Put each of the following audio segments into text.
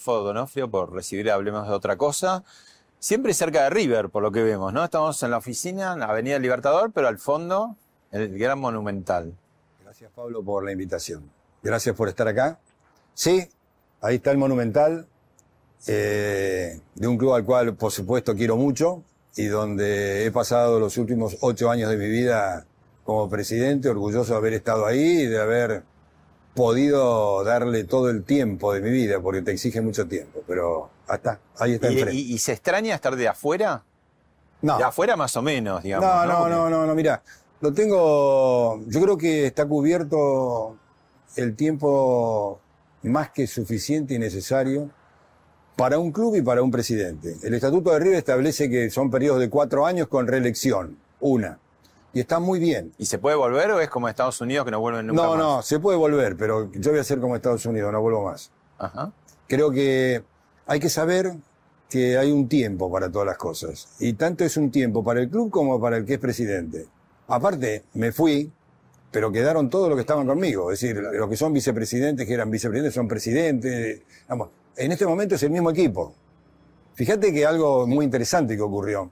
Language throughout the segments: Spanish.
Rodolfo Donofrio por recibir Hablemos de otra cosa. Siempre cerca de River, por lo que vemos, ¿no? Estamos en la oficina, en la Avenida Libertador, pero al fondo, el Gran Monumental. Gracias Pablo por la invitación. Gracias por estar acá. Sí, ahí está el Monumental, eh, de un club al cual por supuesto quiero mucho y donde he pasado los últimos ocho años de mi vida como presidente, orgulloso de haber estado ahí y de haber podido darle todo el tiempo de mi vida, porque te exige mucho tiempo, pero hasta ahí está ¿Y, enfrente. y- y se extraña estar de afuera? no. De afuera más o menos, digamos. No, no, Porque- no, no, no, mira, lo tengo, yo creo que está cubierto el tiempo más que suficiente y necesario para un club y para un presidente. El Estatuto de River establece que son periodos de cuatro años con reelección, una. Y está muy bien. ¿Y se puede volver o es como Estados Unidos que no vuelven nunca No, más? no, se puede volver, pero yo voy a hacer como Estados Unidos, no vuelvo más. Ajá. Creo que hay que saber que hay un tiempo para todas las cosas. Y tanto es un tiempo para el club como para el que es presidente. Aparte, me fui, pero quedaron todos los que estaban conmigo. Es decir, los que son vicepresidentes, que eran vicepresidentes, son presidentes. Vamos, en este momento es el mismo equipo. Fíjate que algo muy interesante que ocurrió.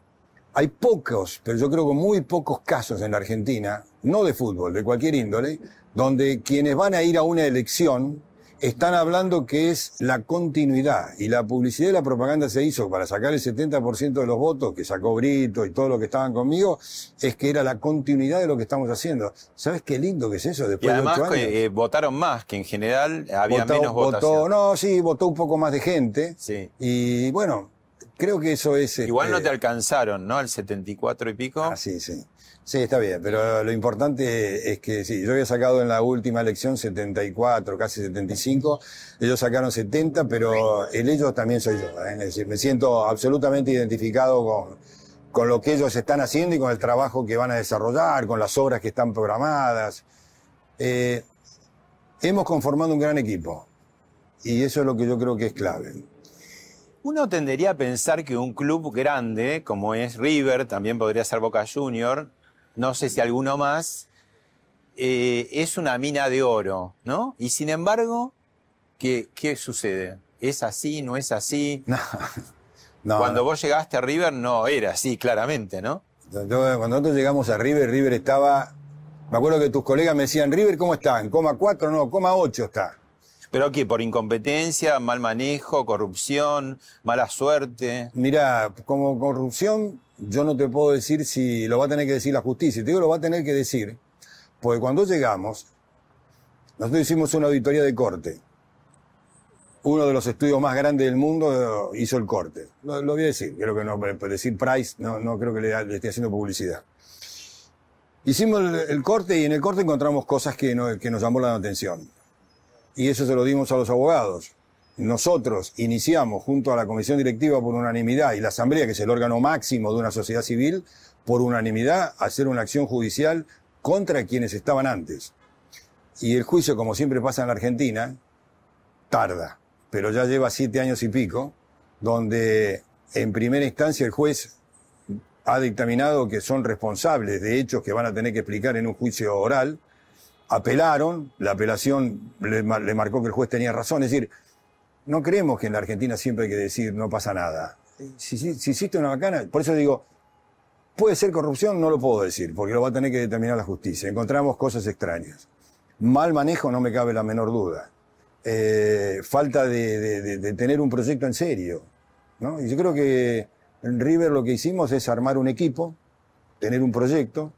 Hay pocos, pero yo creo que muy pocos casos en la Argentina, no de fútbol, de cualquier índole, donde quienes van a ir a una elección están hablando que es la continuidad. Y la publicidad y la propaganda se hizo para sacar el 70% de los votos que sacó Brito y todo lo que estaban conmigo, es que era la continuidad de lo que estamos haciendo. ¿Sabes qué lindo que es eso Y de además ocho años? eh, votaron más, que en general había Votó- menos votó- votación. no, sí, votó un poco más de gente. Sí. Y bueno, creo que eso es... Igual no este, te alcanzaron, ¿no? El 74 y pico. Ah, sí, sí. Sí, está bien, pero lo importante es que sí, yo había sacado en la última elección 74, casi 75, ellos sacaron 70, pero el ellos también soy yo, ¿eh? es decir, me siento absolutamente identificado con, con lo que ellos están haciendo y con el trabajo que van a desarrollar, con las obras que están programadas. Eh, hemos conformado un gran equipo y eso es lo que yo creo que es clave. Uno tendería a pensar que un club grande, como es River, también podría ser Boca Junior, no sé si alguno más, eh, es una mina de oro, ¿no? Y sin embargo, ¿qué, qué sucede? ¿Es así? ¿No es así? No, no, Cuando no. vos llegaste a River no era así, claramente, ¿no? Cuando nosotros llegamos a River, River estaba. Me acuerdo que tus colegas me decían, River, ¿cómo está? ¿En coma 4? No, coma 8 está. ¿Pero qué? ¿Por incompetencia, mal manejo, corrupción, mala suerte? Mira, como corrupción, yo no te puedo decir si lo va a tener que decir la justicia. Te digo, lo va a tener que decir. Porque cuando llegamos, nosotros hicimos una auditoría de corte. Uno de los estudios más grandes del mundo eh, hizo el corte. Lo, voy a decir, creo que no, pero decir Price, no, no creo que le, le esté haciendo publicidad. Hicimos el, el corte y en el corte encontramos cosas que, no- que nos llamó la atención. Y eso se lo dimos a los abogados. Nosotros iniciamos junto a la comisión directiva por unanimidad y la asamblea, que es el órgano máximo de una sociedad civil, por unanimidad hacer una acción judicial contra quienes estaban antes. Y el juicio, como siempre pasa en la Argentina, tarda, pero ya lleva siete años y pico, donde en primera instancia el juez ha dictaminado que son responsables de hechos que van a tener que explicar en un juicio oral, apelaron, la apelación le, mar- le marcó que el juez tenía razón, es decir, no creemos que en la Argentina siempre hay que decir no pasa nada. Si, si, si hiciste una bacana, por eso digo, puede ser corrupción, no lo puedo decir, porque lo va a tener que determinar la justicia. Encontramos cosas extrañas. Mal manejo no me cabe la menor duda. Eh, falta de, de- de- de tener un proyecto en serio. ¿no? Y yo creo que en River lo que hicimos es armar un equipo, tener un proyecto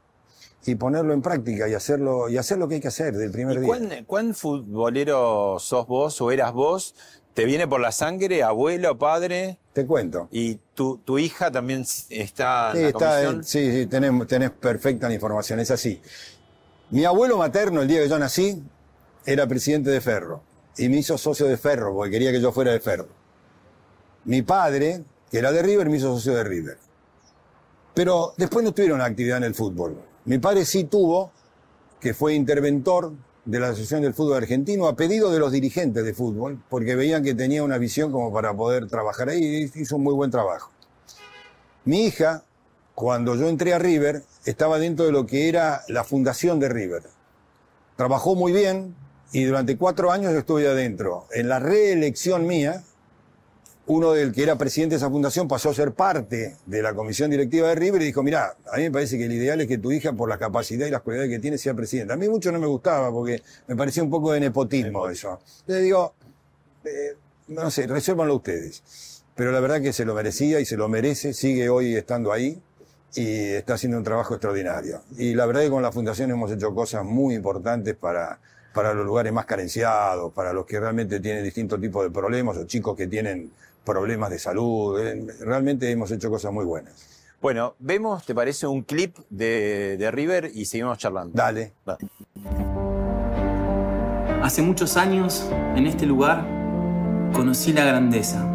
y ponerlo en práctica y hacerlo, y hacer lo que hay que hacer del primer ¿Y día. cuán, cuán futbolero sos vos o eras vos? ¿Te viene por la sangre, abuelo, padre? Te cuento. ¿Y tu, tu hija también está en Sí, la está, comisión? en- sí, sí, tenés, tenés perfecta la información, es así. Mi abuelo materno, el día que yo nací, era presidente de Ferro. Y me hizo socio de Ferro, porque quería que yo fuera de Ferro. Mi padre, que era de River, me hizo socio de River. Pero después no tuvieron actividad en el fútbol. Mi padre sí tuvo, que fue interventor de la Asociación del Fútbol Argentino a pedido de los dirigentes de fútbol, porque veían que tenía una visión como para poder trabajar ahí y hizo un muy buen trabajo. Mi hija, cuando yo entré a River, estaba dentro de lo que era la fundación de River. Trabajó muy bien y durante cuatro años yo estuve adentro. En la reelección mía, uno del que era presidente de esa fundación pasó a ser parte de la comisión directiva de River y dijo, mira, a mí me parece que el ideal es que tu hija, por la capacidad y las cualidades que tiene, sea presidenta. A mí mucho no me gustaba porque me parecía un poco de nepotismo eso. Le digo, eh, no sé, resérvanlo ustedes. Pero la verdad que se lo merecía y se lo merece, sigue hoy estando ahí y está haciendo un trabajo extraordinario. Y la verdad que con la fundación hemos hecho cosas muy importantes para, para los lugares más carenciados, para los que realmente tienen distintos tipos de problemas o chicos que tienen problemas de salud. Eh, Realmente hemos hecho cosas muy buenas. Bueno, vemos, ¿te parece un clip de, de River y seguimos charlando? Dale. Va. Hace muchos años, en este lugar, conocí la grandeza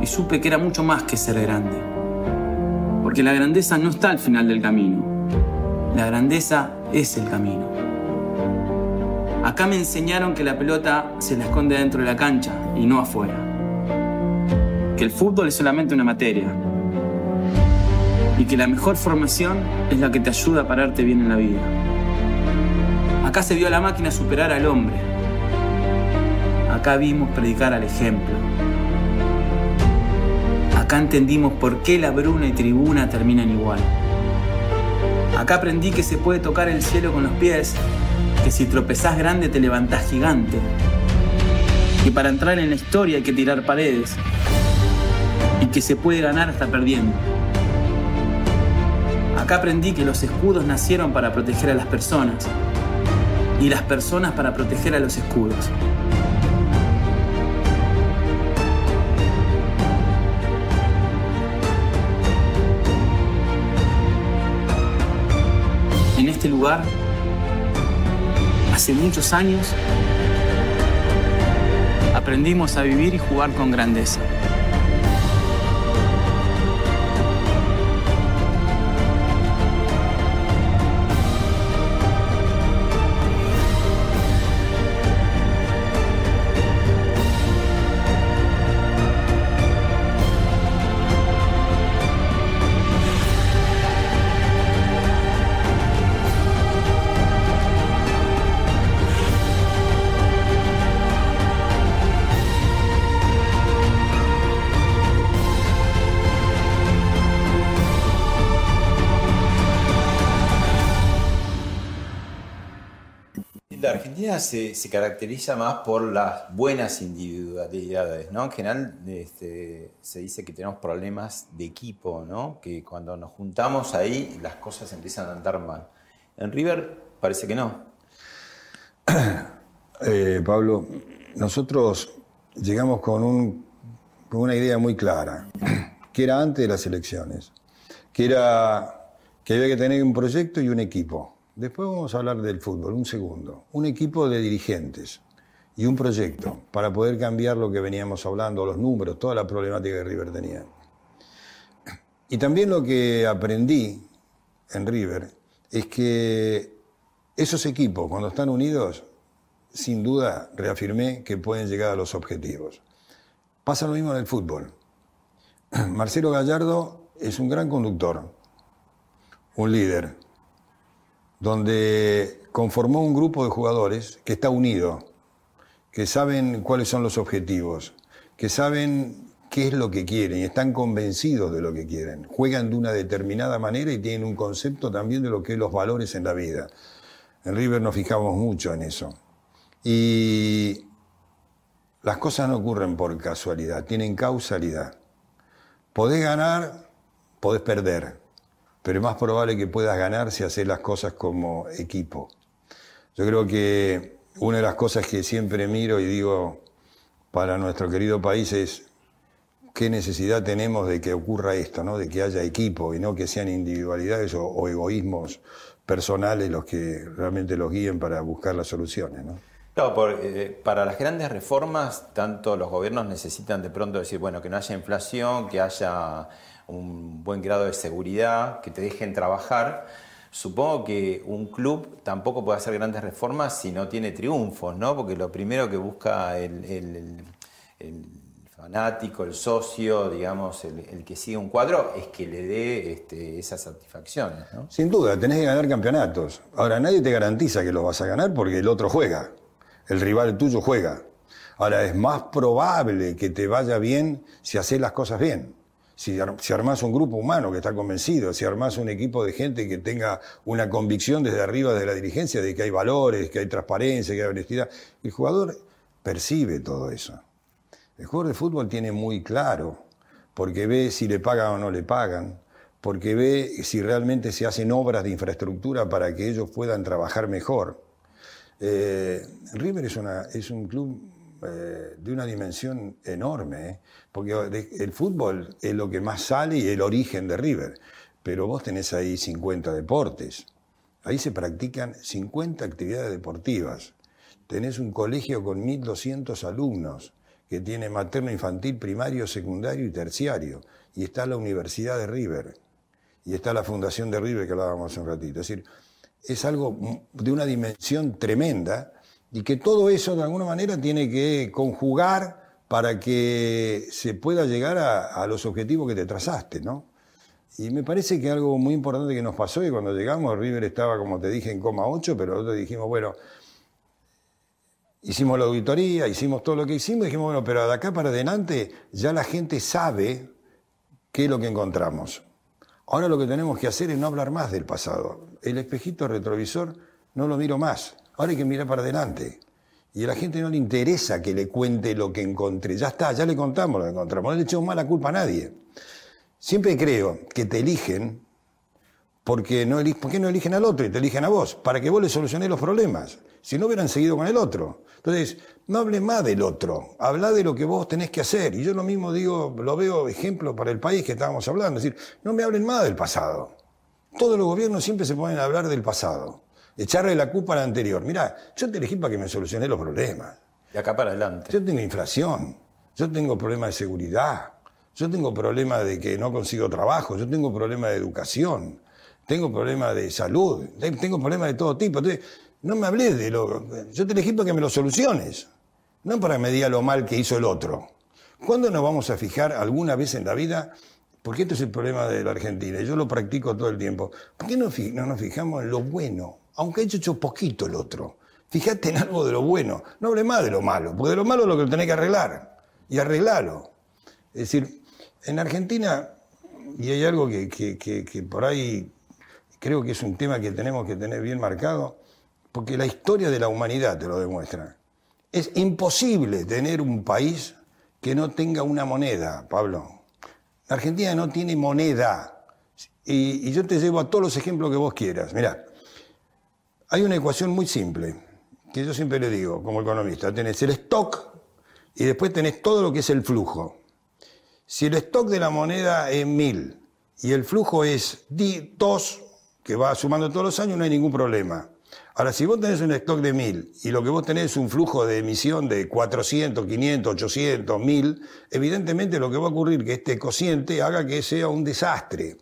y supe que era mucho más que ser grande. Porque la grandeza no está al final del camino. La grandeza es el camino. Acá me enseñaron que la pelota se la esconde dentro de la cancha y no afuera. Que el fútbol es solamente una materia. Y que la mejor formación es la que te ayuda a pararte bien en la vida. Acá se vio a la máquina superar al hombre. Acá vimos predicar al ejemplo. Acá entendimos por qué la bruna y tribuna terminan igual. Acá aprendí que se puede tocar el cielo con los pies, que si tropezás grande te levantás gigante. Que para entrar en la historia hay que tirar paredes. Que se puede ganar hasta perdiendo. Acá aprendí que los escudos nacieron para proteger a las personas y las personas para proteger a los escudos. En este lugar, hace muchos años, aprendimos a vivir y jugar con grandeza. Se caracteriza más por las buenas individualidades, ¿no? En general este, se dice que tenemos problemas de equipo, ¿no? Que cuando nos juntamos ahí las cosas empiezan a andar mal. En River parece que no. Eh, Pablo, nosotros llegamos con, un- con una idea muy clara, que era antes de las elecciones, que era que había que tener un proyecto y un equipo. Después vamos a hablar del fútbol, un segundo. Un equipo de dirigentes y un proyecto para poder cambiar lo que veníamos hablando, los números, toda la problemática que River tenía. Y también lo que aprendí en River es que esos equipos, cuando están unidos, sin duda reafirmé que pueden llegar a los objetivos. Pasa lo mismo en el fútbol. Marcelo Gallardo es un gran conductor, un líder, donde conformó un grupo de jugadores que está unido, que saben cuáles son los objetivos, que saben qué es lo que quieren y están convencidos de lo que quieren. Juegan de una determinada manera y tienen un concepto también de lo que es los valores en la vida. En River nos fijamos mucho en eso. Y las cosas no ocurren por casualidad, tienen causalidad. Podés ganar, podés perder, pero es más probable que puedas ganar si haces las cosas como equipo. Yo creo que una de las cosas que siempre miro y digo para nuestro querido país es qué necesidad tenemos de que ocurra esto, ¿no? de que haya equipo y no que sean individualidades o, egoísmos personales los que realmente los guíen para buscar las soluciones. ¿no? Eh, para las grandes reformas, tanto los gobiernos necesitan de pronto decir, bueno, que no haya inflación, que haya un buen grado de seguridad, que te dejen trabajar. Supongo que un club tampoco puede hacer grandes reformas si no tiene triunfos, ¿no? Porque lo primero que busca el, fanático, el socio, digamos, el, que sigue un cuadro, es que le dé este, esas satisfacciones, ¿no? Sin duda, tenés que ganar campeonatos. Ahora, nadie te garantiza que los vas a ganar porque el otro juega el rival tuyo juega. Ahora, es más probable que te vaya bien si haces las cosas bien. Si, si armás un grupo humano que está convencido, si armás un equipo de gente que tenga una convicción desde arriba de la dirigencia de que hay valores, que hay transparencia, que hay honestidad, el jugador percibe todo eso. El jugador de fútbol tiene muy claro, porque ve si le pagan o no le pagan, porque ve si realmente se hacen obras de infraestructura para que ellos puedan trabajar mejor. Eh, River es, un club eh, de una dimensión enorme, ¿eh? porque el fútbol es lo que más sale y el origen de River, pero vos tenés ahí 50 deportes, ahí se practican 50 actividades deportivas, tenés un colegio con 1.200 alumnos, que tiene materno, infantil, primario, secundario y terciario, y está la Universidad de River, y está la Fundación de River que hablábamos un ratito. Es decir, es algo de una dimensión tremenda y que todo eso de alguna manera tiene que conjugar para que se pueda llegar a, los objetivos que te trazaste, ¿no? Y me parece que algo muy importante que nos pasó y cuando llegamos River estaba, como te dije, en coma 8, pero nosotros dijimos, bueno, hicimos la auditoría, hicimos todo lo que hicimos, dijimos, bueno, pero de acá para adelante ya la gente sabe qué es lo que encontramos. Ahora lo que tenemos que hacer es no hablar más del pasado. El espejito retrovisor no lo miro más. Ahora hay que mirar para adelante. Y a la gente no le interesa que le cuente lo que encontré. Ya está, ya le contamos lo que encontramos. No le echamos mala culpa a nadie. Siempre creo que te eligen porque no, ¿por qué no eligen al otro y te eligen a vos? Para que vos le soluciones los problemas. Si no hubieran seguido con el otro. Entonces, no hable más del otro, habla de lo que vos tenés que hacer. Y yo lo mismo digo, lo veo ejemplo para el país que estábamos hablando. Es decir, no me hablen más del pasado. Todos los gobiernos siempre se ponen a hablar del pasado. Echarle la culpa al anterior. Mirá, yo te elegí para que me solucioné los problemas. Y acá para adelante. Yo tengo inflación, yo tengo problemas de seguridad, yo tengo problemas de que no consigo trabajo, yo tengo problemas de educación, tengo problemas de salud, tengo problemas de todo tipo. Entonces, no me hablé de lo... Yo te elegí para que me lo soluciones, no para que me diga lo mal que hizo el otro. ¿Cuándo nos vamos a fijar alguna vez en la vida? Porque esto es el problema de la Argentina, y yo lo practico todo el tiempo. ¿Por qué no, no nos fijamos en lo bueno? Aunque haya hecho poquito el otro. Fíjate en algo de lo bueno. No hable más de lo malo, porque de lo malo es lo que tenés que arreglar. Y arreglalo. Es decir, en Argentina, y hay algo que, que por ahí creo que es un tema que tenemos que tener bien marcado, porque la historia de la humanidad te lo demuestra. Es imposible tener un país que no tenga una moneda, Pablo. La Argentina no tiene moneda. Y, yo te llevo a todos los ejemplos que vos quieras. Mirá, hay una ecuación muy simple, que yo siempre le digo como economista. Tenés el stock y después tenés todo lo que es el flujo. Si el stock de la moneda es mil y el flujo es dos que va sumando todos los años, no hay ningún problema. Ahora, si vos tenés un stock de 1000 y lo que vos tenés es un flujo de emisión de 400, 500, 800, 1000, evidentemente lo que va a ocurrir es que este cociente haga que sea un desastre.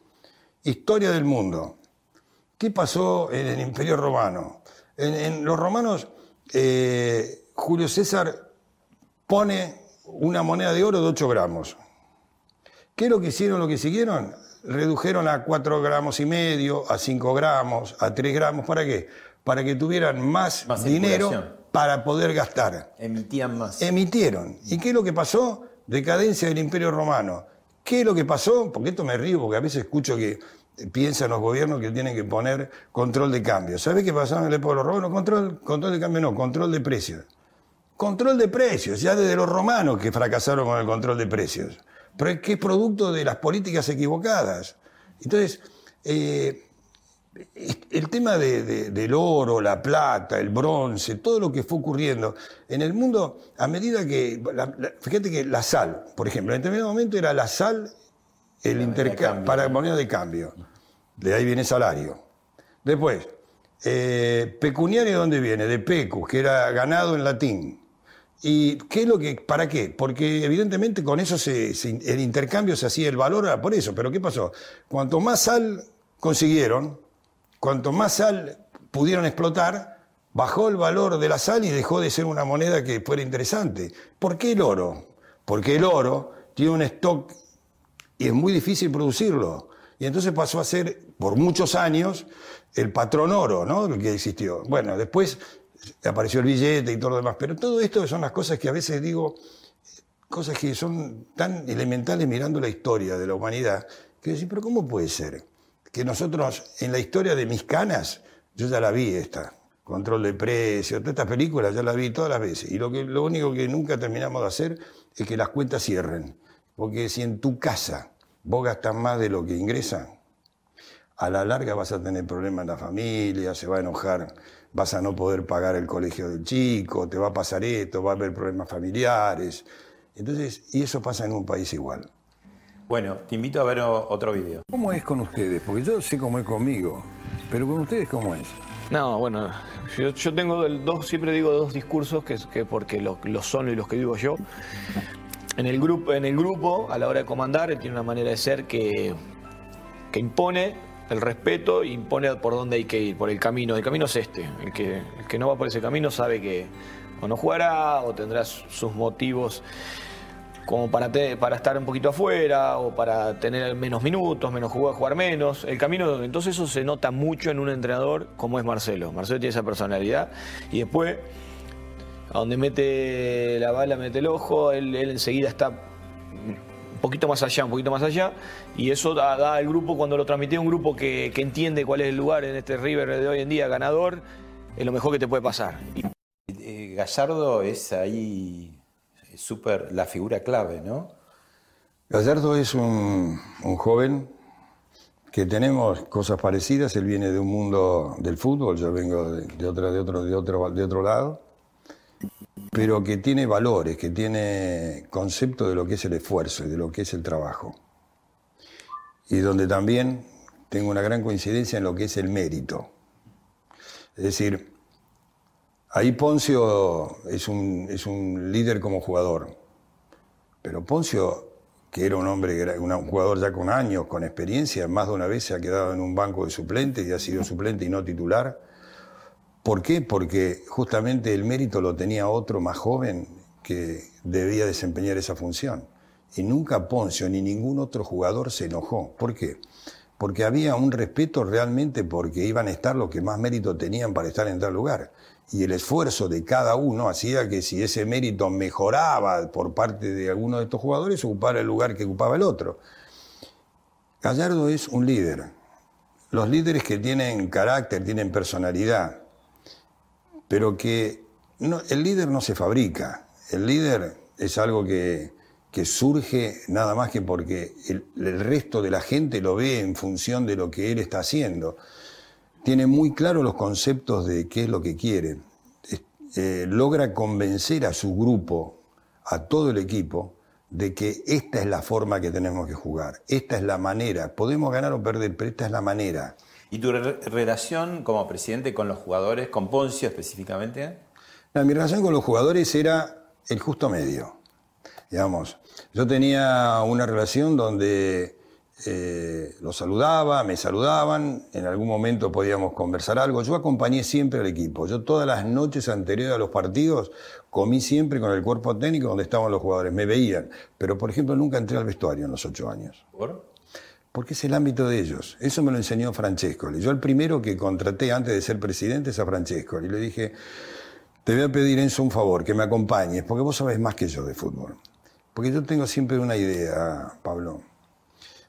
Historia del mundo. ¿Qué pasó en el Imperio Romano? En, los romanos, eh, Julio César pone una moneda de oro de 8 gramos. ¿Qué es lo que hicieron, lo que siguieron? Redujeron a 4 gramos y medio, a 5 gramos, a 3 gramos. ¿Para qué? Para que tuvieran más, dinero para poder gastar. Emitían más. Emitieron. ¿Y qué es lo que pasó? Decadencia del Imperio Romano. ¿Qué es lo que pasó? Porque esto me río, porque a veces escucho que piensan los gobiernos que tienen que poner control de cambio. ¿Sabes qué pasó en el época de los romanos? Control, control de cambio no, control de precios. Control de precios, ya desde los romanos que fracasaron con el control de precios. Pero es que es producto de las políticas equivocadas. Entonces, eh, el tema del oro, la plata, el bronce, todo lo que fue ocurriendo en el mundo, a medida que, fíjate que la sal, por ejemplo, en determinado momento era la sal el intercambio para moneda de cambio. De ahí viene salario. Después, eh, pecuniario, ¿de dónde viene? De pecus, que era ganado en latín. ¿Y qué es lo que, para qué? Porque evidentemente con eso se, el intercambio se hacía el valor, era por eso. Pero ¿qué pasó? Cuanto más sal consiguieron, cuanto más sal pudieron explotar, bajó el valor de la sal y dejó de ser una moneda que fuera interesante. ¿Por qué el oro? Porque el oro tiene un stock y es muy difícil producirlo. Y entonces pasó a ser, por muchos años, el patrón oro, ¿no? Que existió. Bueno, después apareció el billete y todo lo demás. Pero todo esto son las cosas que a veces digo, cosas que son tan elementales mirando la historia de la humanidad, que decir, pero ¿cómo puede ser? Que nosotros, en la historia de mis canas, yo ya la vi esta, control de precios, todas estas películas ya la vi todas las veces. Y lo, que, lo único que nunca terminamos de hacer es que las cuentas cierren. Porque si en tu casa vos gastas más de lo que ingresan, a la larga vas a tener problemas en la familia, se va a enojar vas a no poder pagar el colegio del chico, te va a pasar esto, va a haber problemas familiares. Entonces, y eso pasa en un país igual. Bueno, te invito a ver otro video. ¿Cómo es con ustedes? Porque yo sé cómo es conmigo, pero con ustedes, ¿cómo es? No, bueno, yo, tengo dos, siempre digo dos discursos que, que porque los son y los que vivo yo. En el, grupo, en el grupo, a la hora de comandar, él tiene una manera de ser que, que impone el respeto impone por dónde hay que ir, por el camino. El camino es este. El que, el que no va por ese camino sabe que o no jugará o tendrá sus motivos como para, para estar un poquito afuera o para tener menos minutos, menos jugar, jugar menos. El camino, entonces eso se nota mucho en un entrenador como es Marcelo. Marcelo tiene esa personalidad y después, a donde mete la bala, mete el ojo, él enseguida está poquito más allá, un poquito más allá, y eso da, al grupo, cuando lo transmití a un grupo que, entiende cuál es el lugar en este River de hoy en día, ganador, es lo mejor que te puede pasar. Eh, Gallardo es ahí súper la figura clave, ¿no? Gallardo es un, joven que tenemos cosas parecidas, él viene de un mundo del fútbol, yo vengo de, de, otro, de, otro, de, otro, de otro lado pero que tiene valores, que tiene concepto de lo que es el esfuerzo y de lo que es el trabajo. Y donde también tengo una gran coincidencia en lo que es el mérito. Es decir, ahí Poncio es un, es un líder como jugador, pero Poncio, que era un hombre, un jugador ya con años, con experiencia, más de una vez se ha quedado en un banco de suplentes y ha sido suplente y no titular ¿Por qué? Porque justamente el mérito lo tenía otro más joven que debía desempeñar esa función. Y nunca Poncio ni ningún otro jugador se enojó. ¿Por qué? Porque había un respeto realmente porque iban a estar los que más mérito tenían para estar en tal lugar. Y el esfuerzo de cada uno hacía que si ese mérito mejoraba por parte de alguno de estos jugadores, ocupara el lugar que ocupaba el otro. Gallardo es un líder. Los líderes que tienen carácter, tienen personalidad, pero que el líder no se fabrica, el líder es algo que, surge nada más que porque el, resto de la gente lo ve en función de lo que él está haciendo. Tiene muy claro los conceptos de qué es lo que quiere. Eh, logra convencer a su grupo, a todo el equipo, de que esta es la forma que tenemos que jugar, esta es la manera. Podemos ganar o perder, pero esta es la manera. ¿Y tu re- relación como presidente con los jugadores, con Poncio específicamente? No, mi relación con los jugadores era el justo medio. Digamos, yo tenía una relación donde eh, los saludaba, me saludaban, en algún momento podíamos conversar algo. Yo acompañé siempre al equipo. Yo todas las noches anteriores a los partidos comí siempre con el cuerpo técnico donde estaban los jugadores. Me veían. Pero, por ejemplo, nunca entré al vestuario en los ocho años. ¿Por? Porque es el ámbito de ellos. Eso me lo enseñó Francescoli. Yo el primero que contraté antes de ser presidente es a Francescoli. Le dije, te voy a pedir, Enzo, un favor, que me acompañes, porque vos sabés más que yo de fútbol. Porque yo tengo siempre una idea, Pablo.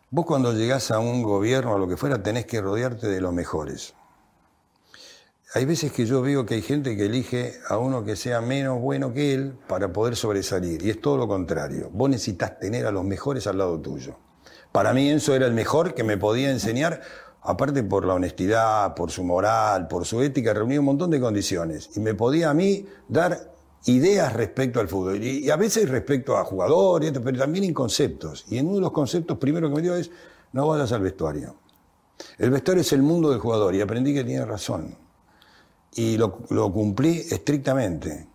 Vos cuando llegás a un gobierno o lo que fuera, tenés que rodearte de los mejores. Hay veces que yo veo que hay gente que elige a uno que sea menos bueno que él para poder sobresalir. Y es todo lo contrario. Vos necesitas tener a los mejores al lado tuyo. Para mí Enzo era el mejor que me podía enseñar, aparte por la honestidad, por su moral, por su ética, reunía un montón de condiciones. Y me podía a mí dar ideas respecto al fútbol. Y, a veces respecto a jugadores, pero también en conceptos. Y en uno de los conceptos primero que me dio es, no vayas al vestuario. El vestuario es el mundo del jugador y aprendí que tiene razón. Y lo, lo cumplí estrictamente.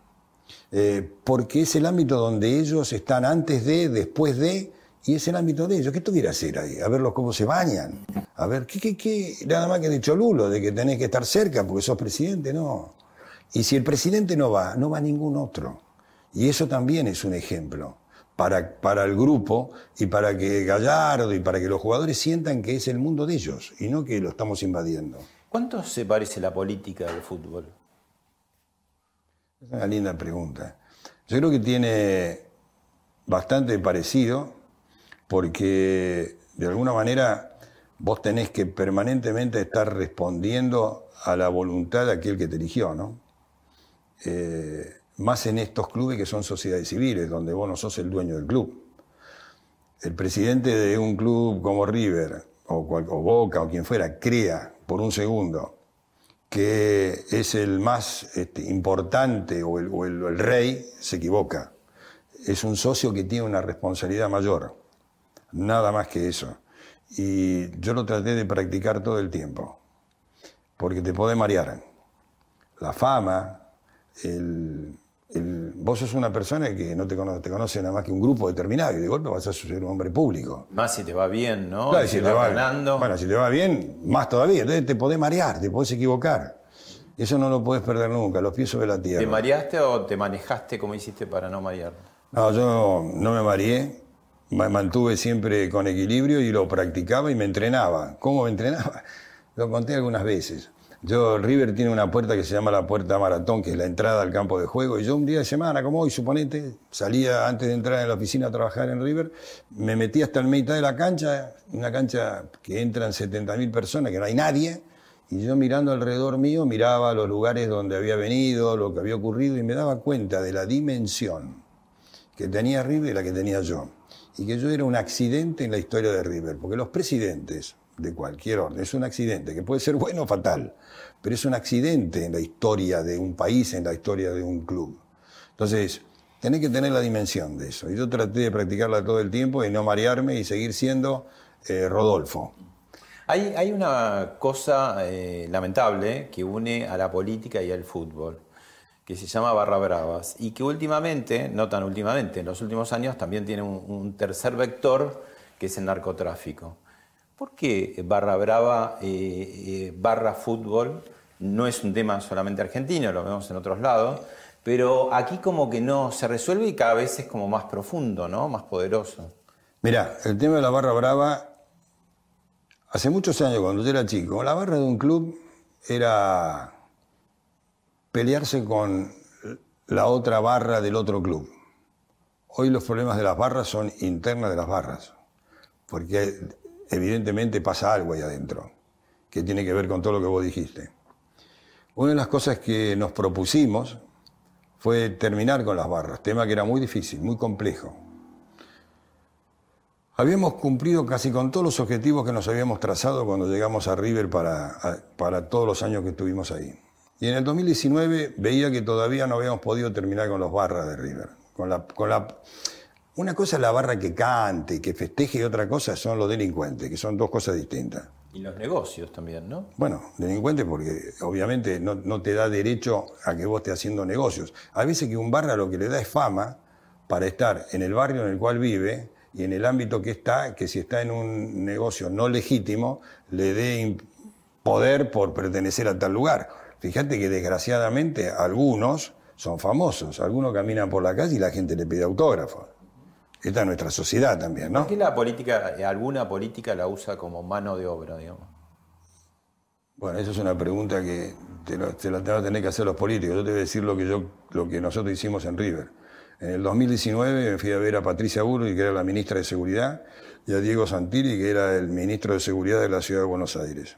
Eh, porque es el ámbito donde ellos están antes de, después de, y es el ámbito de ellos. ¿Qué tuviera que hacer ahí? A verlos cómo se bañan. A ver, ¿qué, qué, qué? Nada más que de Cholulo, de que tenés que estar cerca porque sos presidente, no. Y si el presidente no va, no va ningún otro. Y eso también es un ejemplo para, para el grupo y para que Gallardo y para que los jugadores sientan que es el mundo de ellos y no que lo estamos invadiendo. ¿Cuánto se parece la política del fútbol? Es una linda pregunta. Yo creo que tiene bastante parecido porque de alguna manera vos tenés que permanentemente estar respondiendo a la voluntad de aquel que te eligió, ¿no? Eh, más en estos clubes que son sociedades civiles, donde vos no sos el dueño del club. El presidente de un club como River, o, Boca, o quien fuera, crea por un segundo que es el más este, importante o el rey, se equivoca. Es un socio que tiene una responsabilidad mayor. Nada más que eso. Y yo lo traté de practicar todo el tiempo. Porque te puede marear. La fama, el, el- vos sos una persona que no te conoce, te conoce nada más que un grupo determinado y de golpe vas a ser un hombre público. Más si te va bien, ¿no? Claro, Y si te va, ganando. Bueno, si te va bien, más todavía. Entonces te podés marear, te podés equivocar. Eso no lo podés perder nunca, los pies sobre la tierra. ¿Te mareaste o te manejaste como hiciste para no marear? No, yo no me mareé, mantuve siempre con equilibrio y lo practicaba y me entrenaba. ¿Cómo me entrenaba? Lo conté algunas veces. Yo, River tiene una puerta que se llama la puerta maratón, que es la entrada al campo de juego, y yo un día de semana, como hoy, suponete, salía antes de entrar en la oficina a trabajar en River, me metí hasta el mitad de la cancha, una cancha que entran 70.000 personas, que no hay nadie, y yo mirando alrededor mío, miraba los lugares donde había venido, lo que había ocurrido, y me daba cuenta de la dimensión que tenía River y la que tenía yo. Y que yo era un accidente en la historia de River, porque los presidentes de cualquier orden, es un accidente que puede ser bueno o fatal, pero es un accidente en la historia de un país, en la historia de un club. Entonces, tenés que tener la dimensión de eso. Y yo traté de practicarla todo el tiempo y no marearme y seguir siendo eh, Rodolfo. Hay, hay una cosa eh, lamentable que une a la política y al fútbol, que se llama Barra Bravas, y que últimamente, no tan últimamente, en los últimos años también tiene un, tercer vector, que es el narcotráfico. ¿Por qué Barra Brava, eh, eh, Barra Fútbol, no es un tema solamente argentino, lo vemos en otros lados, pero aquí como que no se resuelve y cada vez es como más profundo, ¿no? Más poderoso. Mira, el tema de la barra brava, hace muchos años cuando yo era chico, la barra de un club era pelearse con la otra barra del otro club. Hoy los problemas de las barras son internas de las barras, porque evidentemente pasa algo ahí adentro, que tiene que ver con todo lo que vos dijiste. Una de las cosas que nos propusimos fue terminar con las barras, tema que era muy difícil, muy complejo. Habíamos cumplido casi con todos los objetivos que nos habíamos trazado cuando llegamos a River para, todos los años que estuvimos ahí. Y en el 2019 veía que todavía no habíamos podido terminar con los barras de River. Con la, con la, una cosa es la barra que cante, que festeje y otra cosa son los delincuentes, que son dos cosas distintas. Y los negocios también, ¿no? Bueno, delincuente porque obviamente no, no te da derecho a que vos estés haciendo negocios. A veces que un barra lo que le da es fama para estar en el barrio en el cual vive y en el ámbito que está, que si está en un negocio no legítimo, le dé poder por pertenecer a tal lugar. Fíjate que desgraciadamente algunos son famosos, algunos caminan por la calle y la gente le pide autógrafos. Esta es nuestra sociedad también, ¿no? ¿Por qué la política, eh, alguna política la usa como mano de obra, digamos? Bueno, esa es una pregunta que te, lo- te la van a tener que hacer los políticos. Yo te voy a decir lo que, yo, lo que nosotros hicimos en River. En el 2019 me fui a ver a Patricia Burri, que era la ministra de Seguridad, y a Diego Santilli, que era el ministro de Seguridad de la Ciudad de Buenos Aires.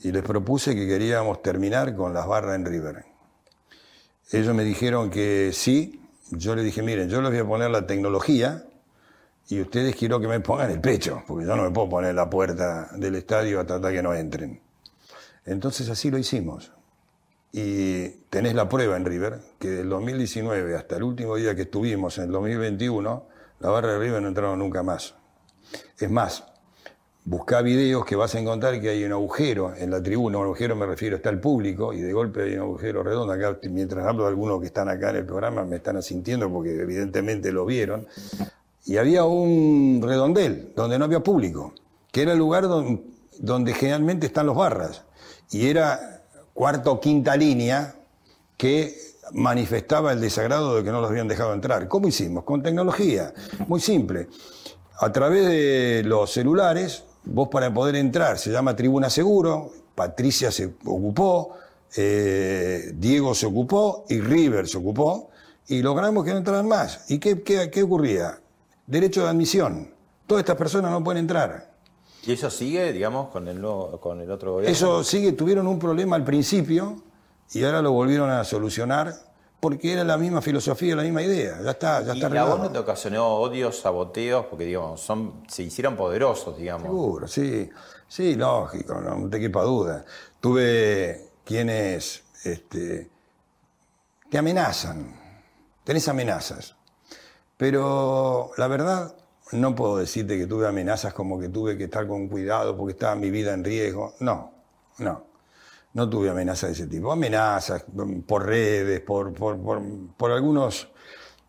Y les propuse que queríamos terminar con las barras en River. Ellos me dijeron que sí. Yo les dije, miren, yo les voy a poner la tecnología y ustedes quiero que me pongan el pecho, porque yo no me puedo poner la puerta del estadio a tratar que no entren. Entonces así lo hicimos. Y tenés la prueba en River, que del 2019 hasta el último día que estuvimos, en el 2021, la barra de River no entraron nunca más. Es más, buscá videos que vas a encontrar que hay un agujero en la tribuna, un agujero me refiero, está el público, y de golpe hay un agujero redondo. Mientras hablo algunos que están acá en el programa, me están asintiendo porque evidentemente lo vieron. Y había un redondel donde no había público, que era el lugar don- donde generalmente están los barras. Y era cuarta o quinta línea que manifestaba el desagrado de que no los habían dejado entrar. ¿Cómo hicimos? Con tecnología. Muy simple. A través de los celulares, vos para poder entrar, se llama Tribuna Seguro, Patricia se ocupó, eh, Diego se ocupó y River se ocupó, y logramos que no entraran más. ¿Y qué, qué- qué ocurría? Derecho de admisión. Todas estas personas no pueden entrar. ¿Y eso sigue, digamos, con el, nuevo- con el otro gobierno? Eso sigue, tuvieron un problema al principio y ahora lo volvieron a solucionar porque era la misma filosofía, la misma idea. Ya está, ya ¿Y está a vos no te ocasionó odios, saboteos? Porque, digamos, son, se hicieron poderosos, digamos. Seguro, sí, sí, lógico, no, no te quepa duda. Tuve quienes este, te amenazan, tenés amenazas, pero la verdad no puedo decirte que tuve amenazas como que tuve que estar con cuidado porque estaba mi vida en riesgo. No, no, no tuve amenazas de ese tipo. Amenazas mm, por redes, por, por, por, algunos...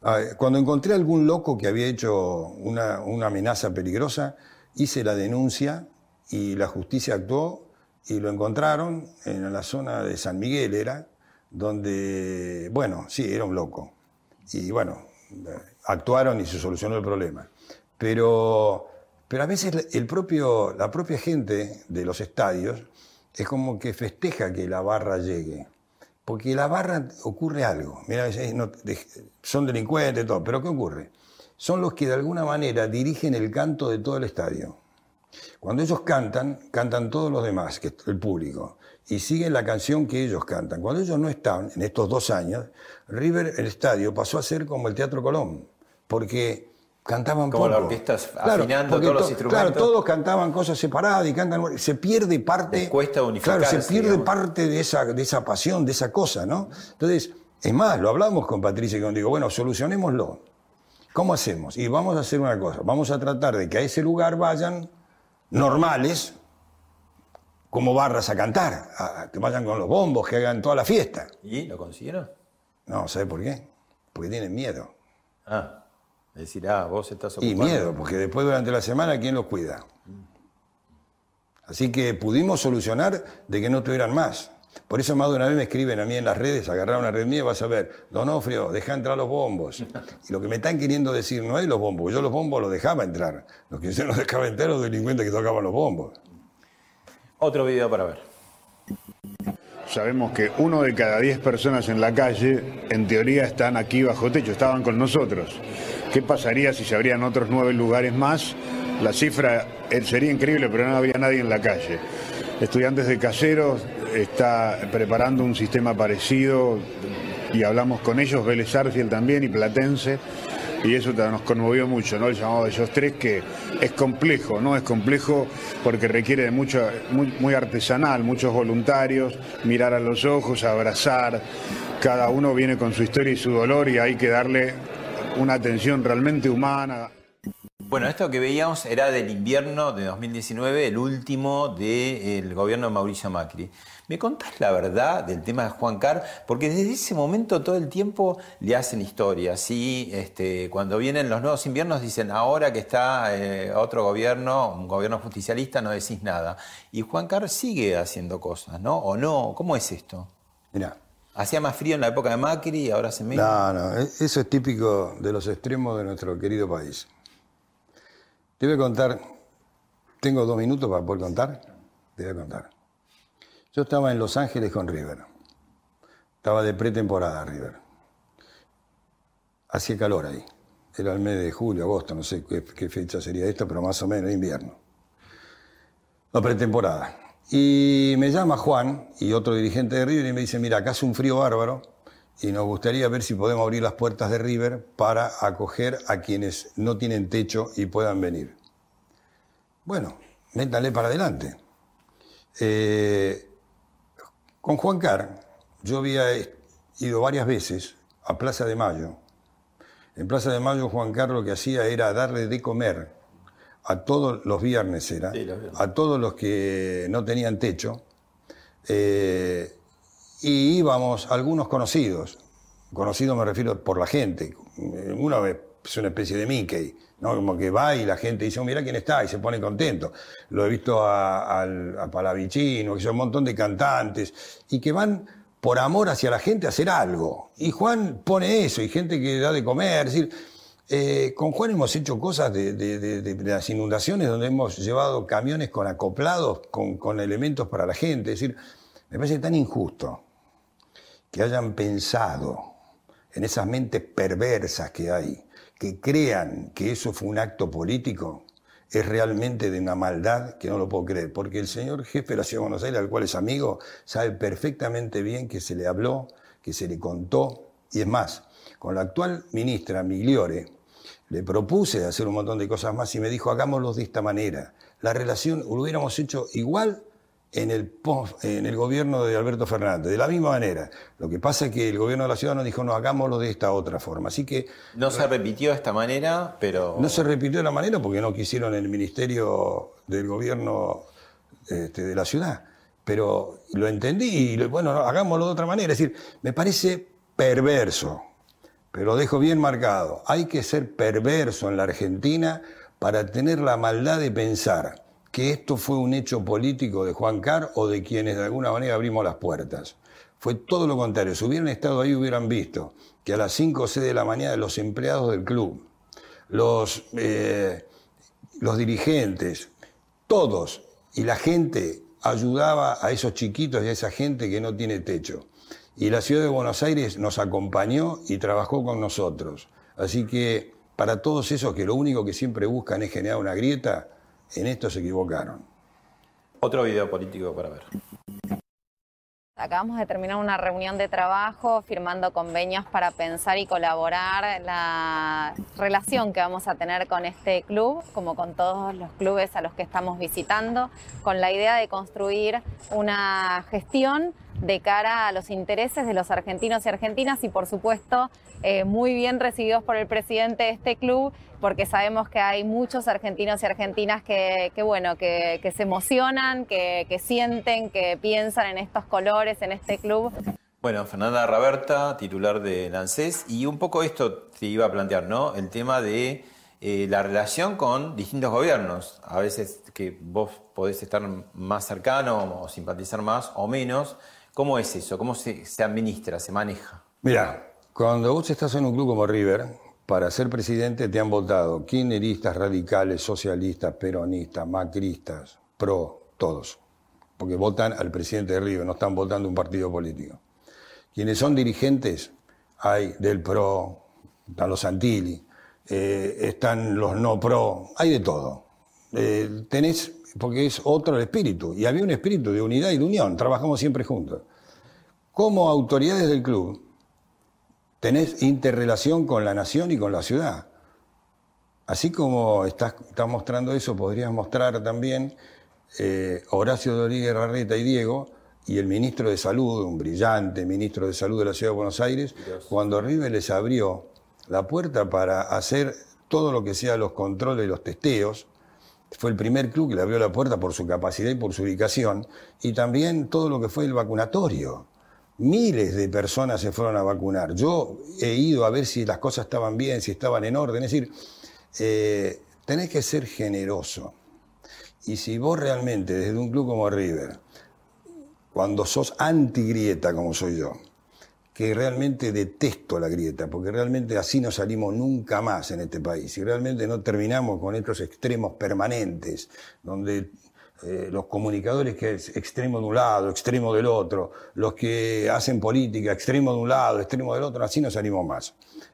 Ah, Cuando encontré algún loco que había hecho una, una amenaza peligrosa, hice la denuncia y la justicia actuó y lo encontraron en la zona de San Miguel, era, donde, bueno, sí, era un loco. Y bueno, actuaron y se solucionó el problema. Pero, pero a veces el propio, la propia gente de los estadios es como que festeja que la barra llegue. Porque la barra ocurre algo. Mira, no- son delincuentes, todo, pero ¿qué ocurre? Son los que de alguna manera dirigen el canto de todo el estadio. Cuando ellos cantan, cantan todos los demás, que el público, y siguen la canción que ellos cantan. Cuando ellos no están, en estos dos años, River, el estadio, pasó a ser como el Teatro Colón, porque cantaban Como poco. orquesta afinando porque todos los to- instrumentos. Claro, todos cantaban cosas separadas y cantan. Se pierde parte. Les cuesta Claro, unificarse, se pierde digamos. parte de esa, de esa pasión, de esa cosa, ¿no? Entonces, es más, lo hablamos con Patricia y digo, bueno, solucionémoslo. ¿Cómo hacemos? Y vamos a hacer una cosa, vamos a tratar de que a ese lugar vayan normales, como barras a cantar, a que vayan con los bombos, que hagan toda la fiesta. ¿Y lo consiguieron? No, ¿sabe por qué? Porque tienen miedo. Ah, es decir, ah, vos estás Y ocupando. miedo, porque después durante la semana, ¿quién los cuida? Así que pudimos solucionar de que no tuvieran más. Por eso más de una vez me escriben a mí en las redes, agarrar una red mía, vas a ver, Donofrio, deja entrar los bombos. Y lo que me están queriendo decir no es los bombos, yo los bombos los dejaba entrar. Los que yo no dejaba entrar los delincuentes que tocaban los bombos. Otro video para ver. Sabemos que uno de cada diez personas en la calle, en teoría, están aquí bajo techo, estaban con nosotros. ¿Qué pasaría si se abrían otros nueve lugares más? La cifra eh, sería increíble, pero no habría nadie en la calle. Estudiantes de Caseros está preparando un sistema parecido y hablamos con ellos, Vélez Arfiel también y Platense, y eso nos conmovió mucho, ¿no? El llamado de ellos tres, que es complejo, ¿no? Es complejo porque requiere de mucho, muy artesanal, muchos voluntarios, mirar a los ojos, abrazar. Cada uno viene con su historia y su dolor y hay que darle una atención realmente humana. Bueno, esto que veíamos era del invierno de 2019, el último del gobierno de Mauricio Macri. ¿Me contás la verdad del tema de Juan Carr? Porque desde ese momento todo el tiempo le hacen historias. ¿sí? Este, cuando vienen los nuevos inviernos dicen, ahora que está eh, otro gobierno, un gobierno justicialista, no decís nada. Y Juan Carr sigue haciendo cosas, ¿no? ¿O no? ¿Cómo es esto? Mira, Hacía más frío en la época de Macri y ahora se me... no, no, e- eso es típico de los extremos de nuestro querido país. Te voy a contar, tengo dos minutos para poder contar, te voy a contar. Yo estaba en Los Ángeles con River, estaba de pretemporada River. Hacía calor ahí, era el mes de julio, agosto, no sé qué, fecha sería esto, pero más o menos invierno. La pretemporada. Y me llama Juan y otro dirigente de River y me dice, mira, acá hace un frío bárbaro y nos gustaría ver si podemos abrir las puertas de River para acoger a quienes no tienen techo y puedan venir. Bueno, métanle para adelante. Eh, con Juan Carr, yo había ido varias veces a Plaza de Mayo. En Plaza de Mayo Juan Carr lo que hacía era darle de comer a todos los viernes era, Sí, los viernes. a todos los que no tenían techo, eh, y íbamos algunos conocidos, conocidos me refiero por la gente, uno es una especie de Mickey, ¿no? como que va y la gente dice, "Oh, mira quién está, y se pone contento. Lo he visto a, al- a Palavicino, que son un montón de cantantes, y que van por amor hacia la gente a hacer algo. Y Juan pone eso, y gente que da de comer, es decir, eh, con Juan hemos hecho cosas de, las inundaciones donde hemos llevado camiones con acoplados, con, con elementos para la gente. Es decir, me parece tan injusto que hayan pensado en esas mentes perversas que hay, que crean que eso fue un acto político, es realmente de una maldad que no lo puedo creer. Porque el señor jefe de la Ciudad de Buenos Aires, al cual es amigo, sabe perfectamente bien que se le habló, que se le contó, y es más, con la actual ministra Migliore, le propuse hacer un montón de cosas más y me dijo, hagámoslo de esta manera. La relación lo hubiéramos hecho igual en el, en el gobierno de Alberto Fernández, de la misma manera. Lo que pasa es que el gobierno de la ciudad nos dijo, no, hagámoslo de esta otra forma. Así que No se repitió de esta manera, pero... no se repitió de la manera porque no quisieron el ministerio del gobierno este, de la ciudad. Pero lo entendí y bueno, no, hagámoslo de otra manera. Es decir, me parece perverso, pero dejo bien marcado. Hay que ser perverso en la Argentina para tener la maldad de pensar que esto fue un hecho político de Juan Carr o de quienes de alguna manera abrimos las puertas. Fue todo lo contrario. Si hubieran estado ahí hubieran visto que a las 5 o 6 de la mañana los empleados del club, los, eh, los dirigentes, todos, y la gente ayudaba a esos chiquitos y a esa gente que no tiene techo. Y la ciudad de Buenos Aires nos acompañó y trabajó con nosotros. Así que para todos esos que lo único que siempre buscan es generar una grieta, en esto se equivocaron. Otro video político para ver. Acabamos de terminar una reunión de trabajo firmando convenios para pensar y colaborar la relación que vamos a tener con este club, como con todos los clubes a los que estamos visitando, con la idea de construir una gestión de cara a los intereses de los argentinos y argentinas y por supuesto eh, muy bien recibidos por el presidente de este club porque sabemos que hay muchos argentinos y argentinas que, que, bueno, que, que se emocionan, que, que sienten, que piensan en estos colores, en este club. Bueno, Fernanda Raberta, titular de ANSES, y un poco esto te iba a plantear, ¿no? El tema de eh, la relación con distintos gobiernos. A veces que vos podés estar más cercano o simpatizar más o menos. ¿Cómo es eso? ¿Cómo se, se administra, se maneja? Mira, cuando vos estás en un club como River, para ser presidente te han votado kirchneristas, radicales, socialistas, peronistas, macristas, pro, todos. Porque votan al presidente de River, no están votando un partido político. Quienes son dirigentes, hay del pro, están los Santilli, eh, están los no pro, hay de todo. Eh, tenés, porque es otro el espíritu, y había un espíritu de unidad y de unión, trabajamos siempre juntos. Como autoridades del club, tenés interrelación con la nación y con la ciudad. Así como estás, estás mostrando eso, podrías mostrar también eh, Horacio Rodríguez Larreta y Diego y el ministro de Salud, un brillante ministro de Salud de la Ciudad de Buenos Aires, cuando River les abrió la puerta para hacer todo lo que sea los controles, los testeos. Fue el primer club que le abrió la puerta por su capacidad y por su ubicación. Y también todo lo que fue el vacunatorio. Miles de personas se fueron a vacunar. Yo he ido a ver si las cosas estaban bien, si estaban en orden. Es decir, eh, tenés que ser generoso. Y si vos realmente, desde un club como River, cuando sos anti-grieta como soy yo, que realmente detesto la grieta, porque realmente así no salimos nunca más en este país, y realmente no terminamos con estos extremos permanentes, donde eh, los comunicadores que es extremo de un lado, extremo del otro, los que hacen política, extremo de un lado, extremo del otro, así no salimos más.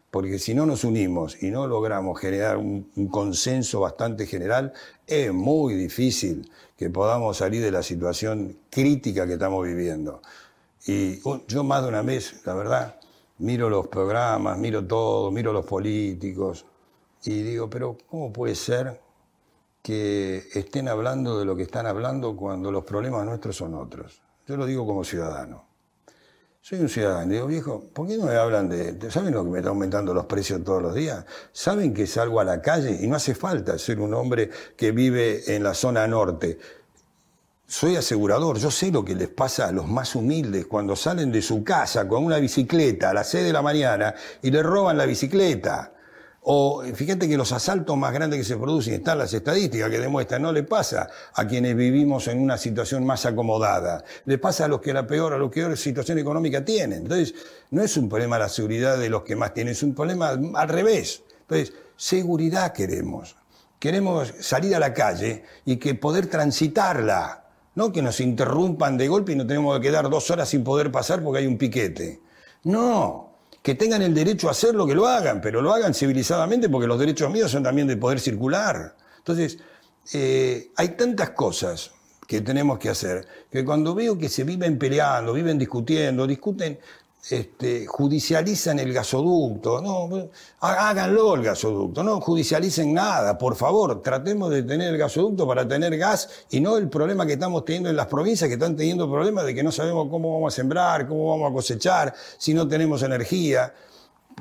Porque si no nos unimos y no logramos generar un, un consenso bastante general, es muy difícil que podamos salir de la situación crítica que estamos viviendo. Y yo más de una vez, la verdad, miro los programas, miro todo, miro los políticos y digo, pero ¿cómo puede ser que estén hablando de lo que están hablando cuando los problemas nuestros son otros? Yo lo digo como ciudadano. Soy un ciudadano, digo, viejo, ¿por qué no me hablan de, ¿saben lo que me está aumentando los precios todos los días? ¿Saben que salgo a la calle y no hace falta ser un hombre que vive en la zona norte? soy asegurador, yo sé lo que les pasa a los más humildes cuando salen de su casa con una bicicleta a las 6 de la mañana y le roban la bicicleta. O fíjate que los asaltos más grandes que se producen, están las estadísticas que demuestran, no le pasa a quienes vivimos en una situación más acomodada, le pasa a los que la peor, a los que peor situación económica tienen. Entonces, no es un problema la seguridad de los que más tienen, es un problema al revés. Entonces, seguridad queremos. Queremos salir a la calle y que poder transitarla, no que nos interrumpan de golpe y nos tenemos que quedar dos horas sin poder pasar porque hay un piquete. No, que tengan el derecho a hacerlo, que lo hagan, pero lo hagan civilizadamente porque los derechos míos son también de poder circular. Entonces, eh, hay tantas cosas que tenemos que hacer, que cuando veo que se viven peleando, viven discutiendo, discuten este, judicializan el gasoducto, no, háganlo el gasoducto, no judicialicen nada, por favor, tratemos de tener el gasoducto para tener gas y no el problema que estamos teniendo en las provincias que están teniendo problemas de que no sabemos cómo vamos a sembrar, cómo vamos a cosechar, si no tenemos energía,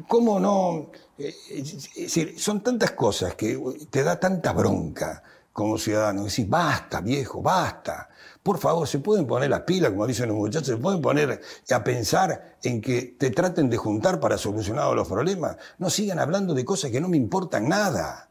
cómo no, eh, son tantas cosas que te da tanta bronca como ciudadano, decir, basta viejo, basta por favor, se pueden poner las pilas, como dicen los muchachos, se pueden poner a pensar en que te traten de juntar para solucionar los problemas. No sigan hablando de cosas que no me importan nada.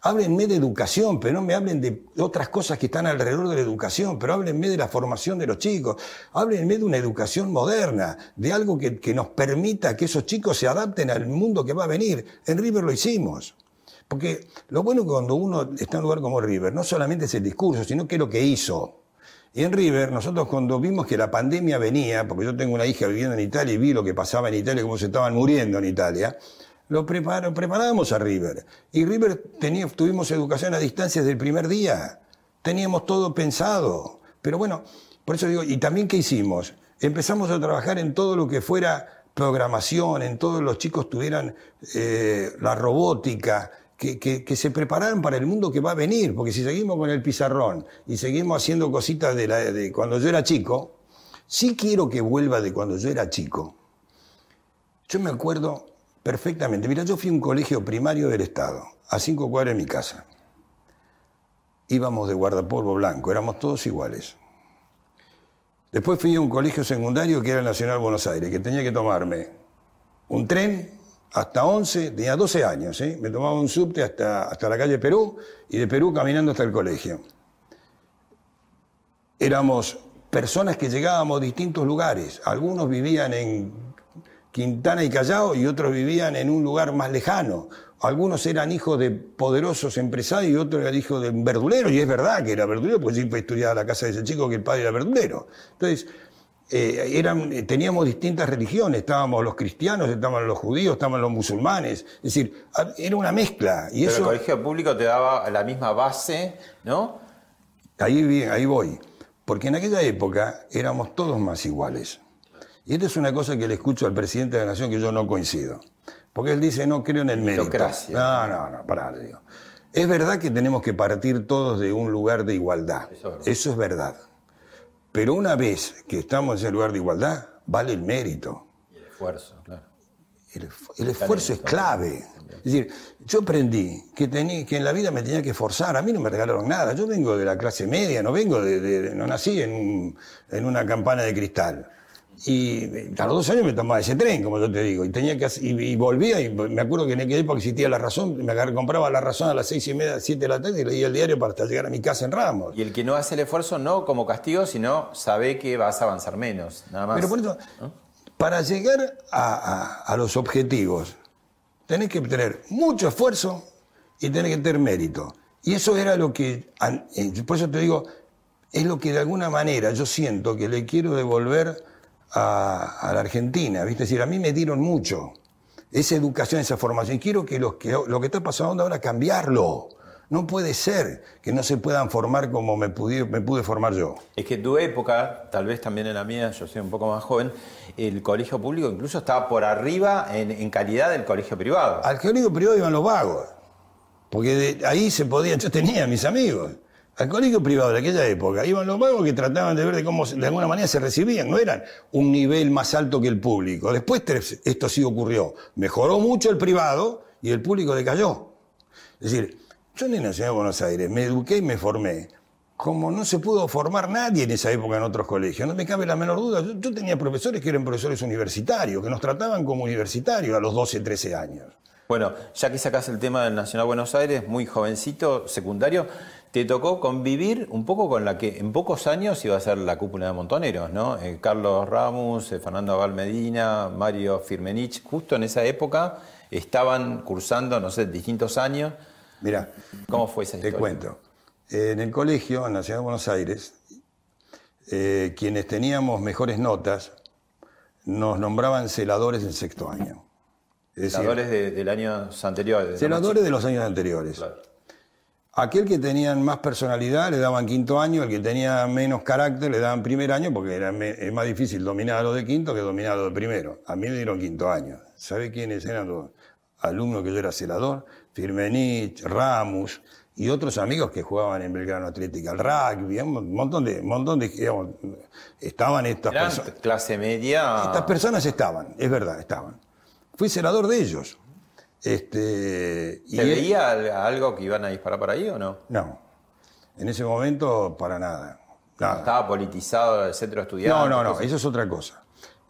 Háblenme de educación, pero no me hablen de otras cosas que están alrededor de la educación, pero háblenme de la formación de los chicos, háblenme de una educación moderna, de algo que, nos permita que esos chicos se adapten al mundo que va a venir. En River lo hicimos. Porque lo bueno que cuando uno está en un lugar como River, no solamente es el discurso, sino que es lo que hizo. Y en River, nosotros cuando vimos que la pandemia venía, porque yo tengo una hija viviendo en Italia y vi lo que pasaba en Italia, cómo se estaban muriendo en Italia, lo preparábamos a River. Y River tuvimos educación a distancia desde el primer día. Teníamos todo pensado. Pero bueno, por eso digo, y también ¿qué hicimos? Empezamos a trabajar en todo lo que fuera programación, en todos los chicos tuvieran eh, la robótica, que, se prepararan para el mundo que va a venir, porque si seguimos con el pizarrón y seguimos haciendo cositas de, la, de cuando yo era chico, sí quiero que vuelva de cuando yo era chico. Yo me acuerdo perfectamente, mira, yo fui a un colegio primario del Estado, a cinco cuadras de mi casa. Íbamos de guardapolvo blanco, éramos todos iguales. Después fui a un colegio secundario que era el Nacional Buenos Aires, que tenía que tomarme un tren hasta 11, tenía 12 años, ¿eh? me tomaba un subte hasta, hasta la calle Perú y de Perú caminando hasta el colegio. Éramos personas que llegábamos a distintos lugares. Algunos vivían en Quintana y Callao y otros vivían en un lugar más lejano. Algunos eran hijos de poderosos empresarios y otros eran hijos de verdulero, y es verdad que era verdulero, porque siempre estudiaba la casa de ese chico que el padre era verdulero. Entonces, eh, eran, eh, teníamos distintas religiones, estábamos los cristianos, estaban los judíos, estaban los musulmanes, es decir, era una mezcla. Y Pero el colegio público te daba la misma base, ¿no? Ahí, ahí voy, porque en aquella época éramos todos más iguales. Y esta es una cosa que le escucho al presidente de la Nación que yo no coincido. Porque él dice, no creo en el mérito. No, no, no, pará, digo. Es verdad que tenemos que partir todos de un lugar de igualdad. Eso es verdad. Pero una vez que estamos en ese lugar de igualdad, vale el mérito. Y el esfuerzo, claro. El, esf- el esfuerzo es clave. Es decir, yo aprendí que, tení- que en la vida me tenía que esforzar. A mí no me regalaron nada. Yo vengo de la clase media, no vengo de, de- no nací en, un- en una campana de cristal. Y a los dos años me tomaba ese tren, como yo te digo, y tenía que y, y volvía, y me acuerdo que en aquella época existía La Razón, me agarré- compraba La Razón a las seis y media, siete de la tarde y leía el diario para hasta llegar a mi casa en Ramos. Y el que no hace el esfuerzo no como castigo, sino sabe que vas a avanzar menos, nada más. Pero por eso, para llegar a, a- a los objetivos, tenés que tener mucho esfuerzo y tenés que tener mérito. Y eso era lo que, eh, por eso te digo, es lo que de alguna manera yo siento que le quiero devolver a, a la Argentina. ¿viste? Es decir, a mí me dieron mucho esa educación, esa formación. Y quiero que, los que lo que está pasando ahora cambiarlo. No puede ser que no se puedan formar como me, pude formar yo. Es que en tu época, tal vez también en la mía, yo soy un poco más joven, el colegio público incluso estaba por arriba en, en calidad del colegio privado. Al colegio privado iban los vagos. Porque de ahí se podía, yo tenía mis amigos. Al colegio privado de aquella época iban los vagos que trataban de ver de cómo de alguna manera se recibían, no eran un nivel más alto que el público. Después esto sí ocurrió. Mejoró mucho el privado y el público decayó. Es decir, yo en la de Buenos Aires me eduqué y me formé. Como no se pudo formar nadie en esa época en otros colegios, no me cabe la menor duda. Yo, yo tenía profesores que eran profesores universitarios, que nos trataban como universitarios a los 12, 13 años. Bueno, ya que sacás el tema del Nacional Buenos Aires, muy jovencito, secundario, te tocó convivir un poco con la que en pocos años iba a ser la cúpula de Montoneros, ¿no? Eh, Carlos Ramos, eh, Fernando Abal Medina, Mario Firmenich, justo en esa época estaban cursando, no sé, distintos años. Mirá, ¿Cómo fue esa te historia? cuento. En el colegio, en la ciudad de Buenos Aires, eh, quienes teníamos mejores notas nos nombraban celadores en sexto año. Es decir, Celadores de, del año anterior. celadores de los años anteriores. Claro. Aquel que tenían más personalidad le daban quinto año, el que tenía menos carácter le daban primer año porque era es más difícil dominar a los de quinto que dominar a los de primero. A mí me dieron quinto año. ¿Sabe quiénes eran los alumnos que yo era celador? Firmenich, Ramos y otros amigos que jugaban en Belgrano Atlética, el rugby, un montón de, montón de, digamos, estaban estas personas. clase media. Estas personas estaban, es verdad, estaban. Fui celador de ellos. Este, y ¿Se él- veía al- algo que iban a disparar por ahí o no? No. En ese momento, para nada. Nada. Estaba politizado el centro de estudiantes. No, no, no, eso es otra cosa.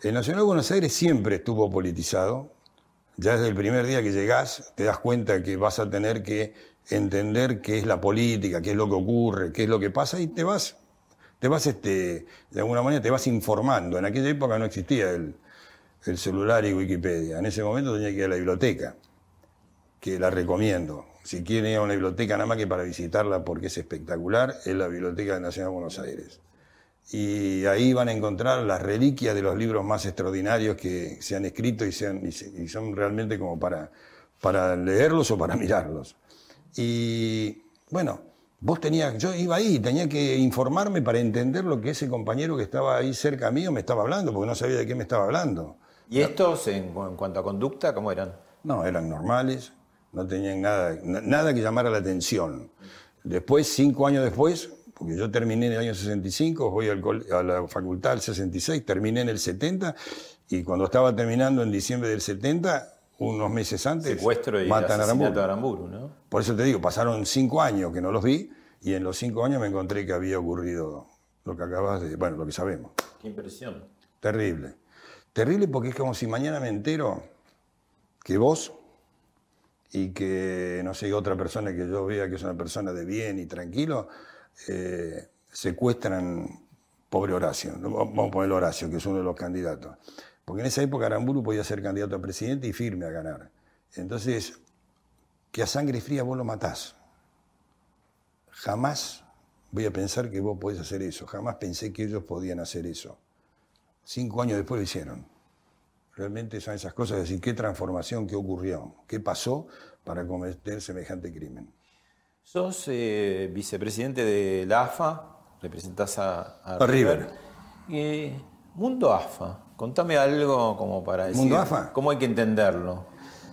El Nacional de Buenos Aires siempre estuvo politizado. Ya desde el primer día que llegás, te das cuenta que vas a tener que entender qué es la política, qué es lo que ocurre, qué es lo que pasa, y te vas, te vas, este, de alguna manera, te vas informando. En aquella época no existía el, el celular y Wikipedia. En ese momento tenía que ir a la biblioteca, que la recomiendo. Si quieren ir a una biblioteca nada más que para visitarla porque es espectacular, es la Biblioteca Nacional de Buenos Aires y ahí van a encontrar las reliquias de los libros más extraordinarios que se han escrito y, sean- y se- y son realmente como para, para leerlos o para mirarlos. Y bueno, vos tenías, yo iba ahí, tenía que informarme para entender lo que ese compañero que estaba ahí cerca mío me estaba hablando, porque no sabía de qué me estaba hablando. ¿Y estos, en, en cuanto a conducta, cómo eran? No, eran normales, no tenían nada, na- nada que llamara la atención. Después, cinco años después, porque yo terminé en el año 65, voy a la facultad el 66, terminé en el 70, y cuando estaba terminando en diciembre del 70, unos meses antes, Secuestro y matan a. Aramburu, ¿no? Por eso te digo, pasaron cinco años que no los vi, y en los cinco años me encontré que había ocurrido lo que acabas de, bueno, lo que sabemos. Qué impresión. Terrible. Terrible porque es como si mañana me entero que vos y que, no sé, otra persona que yo vea que es una persona de bien y tranquilo, eh, secuestran pobre Horacio. Vamos a poner Horacio, que es uno de los candidatos. Porque en esa época Aramburu podía ser candidato a presidente y firme a ganar. Entonces, que a sangre fría vos lo matás. Jamás voy a pensar que vos podés hacer eso. Jamás pensé que ellos podían hacer eso. Cinco años después lo hicieron. Realmente son esas cosas, de decir, qué transformación, qué ocurrió, qué pasó para cometer semejante crimen. Sos eh, vicepresidente de la AFA, representás a, A River. Eh, mundo AFA, contame algo como para decir. ¿Mundo AFA? ¿Cómo hay que entenderlo?